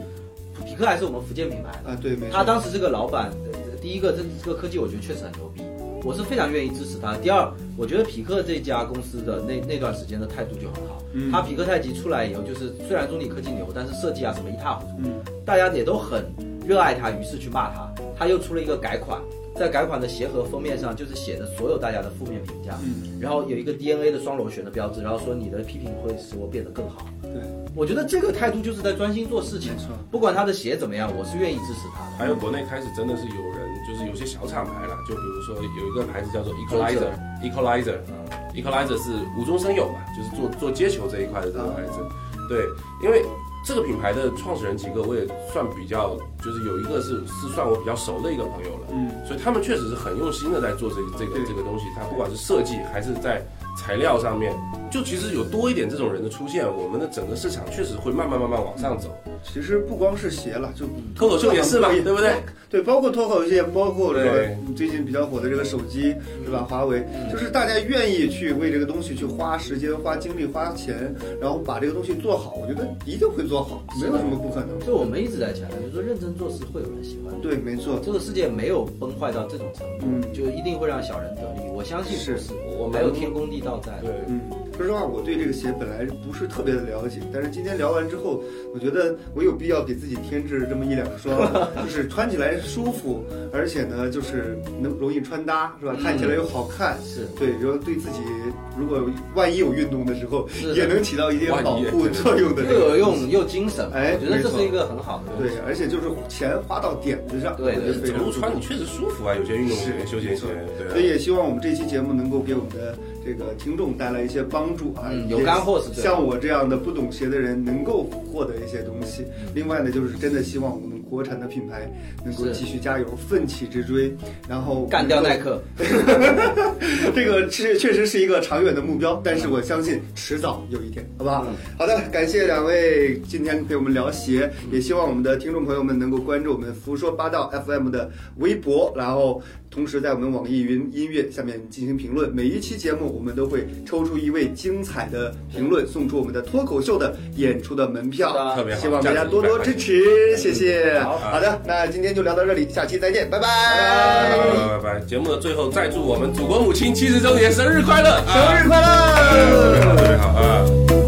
匹克还是我们福建品牌的，啊，对，没错。他当时这个老板，呃第一个这这个科技我觉得确实很牛逼，我是非常愿意支持他。第二，我觉得匹克这家公司的那那段时间的态度就很好。嗯他匹克太极出来以后，就是虽然中理科技牛，但是设计啊什么一塌糊涂，嗯大家也都很热爱他，于是去骂他。他又出了一个改款，在改款的鞋盒封面上就是写的所有大家的负面评价，嗯，然后有一个 DNA 的双螺旋的标志，然后说你的批评会使我变得更好。对，我觉得这个态度就是在专心做事情没错，不管他的鞋怎么样，我是愿意支持他的。还有国内开始真的是有人，就是有些小厂牌了，就比如说有一个牌子叫做 Equalizer，Equalizer，Equalizer 是无中生有嘛，就是做做接球这一块的这个牌子。对，因为这个品牌的创始人几个我也算比较，就是有一个是是算我比较熟的一个朋友了，嗯，所以他们确实是很用心的在做这个这个这个东西，它不管是设计还是在材料上面，就其实有多一点这种人的出现，我们的整个市场确实会慢慢慢慢往上走。其实不光是鞋了，就脱口秀也是嘛，各行各业对不对？对，包括脱口秀，包括这个最近比较火的这个手机，对吧？华为，就是大家愿意去为这个东西去花时间、花精力、花钱，然后把这个东西做好，我觉得一定会做好，没有什么不可能。就我们一直在强调，就是说认真做事会有人喜欢。对，没错，这个世界没有崩坏到这种程度，嗯就一定会让小人得利。我相信是是，我们还有天公地道在。对，嗯，说实话，我对这个鞋本来不是特别的了解，但是今天聊完之后，我觉得我有必要给自己添置这么一两双，就是穿起来舒服，而且呢，就是能容易穿搭，是吧？看起来又好看。是对，然后对自己如果万一有运动的时候，也能起到一定保护作用的。又有用。又精神，哎我觉得这是一个很好的。对，而且就是钱花到点子上，对我觉得非走路常重要穿你确实舒服啊，有些运动鞋、是休闲鞋，对啊。所以也希望我们这期节目能够给我们的这个听众带来一些帮助啊，有干货是像我这样的不懂鞋的人能够获得一些东西。嗯另外呢，就是真的希望我们国产的品牌能够继续加油，奋起直追，然后干掉耐。克，这个是确实是一个长远的目标，但是我相信迟早有一天，好不好？嗯好的，感谢两位今天陪我们聊鞋，也希望我们的听众朋友们能够关注我们胡说八道 FM 的微博，然后同时在我们网易云音乐下面进行评论。每一期节目我们都会抽出一位精彩的评论，送出我们的脱口秀的演出的门票。特别好希望大家多多支持，谢谢。好好的，那今天就聊到这里，下期再见，拜拜。拜拜拜拜！节目的最后再祝我们祖国母亲七十周年生日快乐！生日快乐！特别好，特别好啊！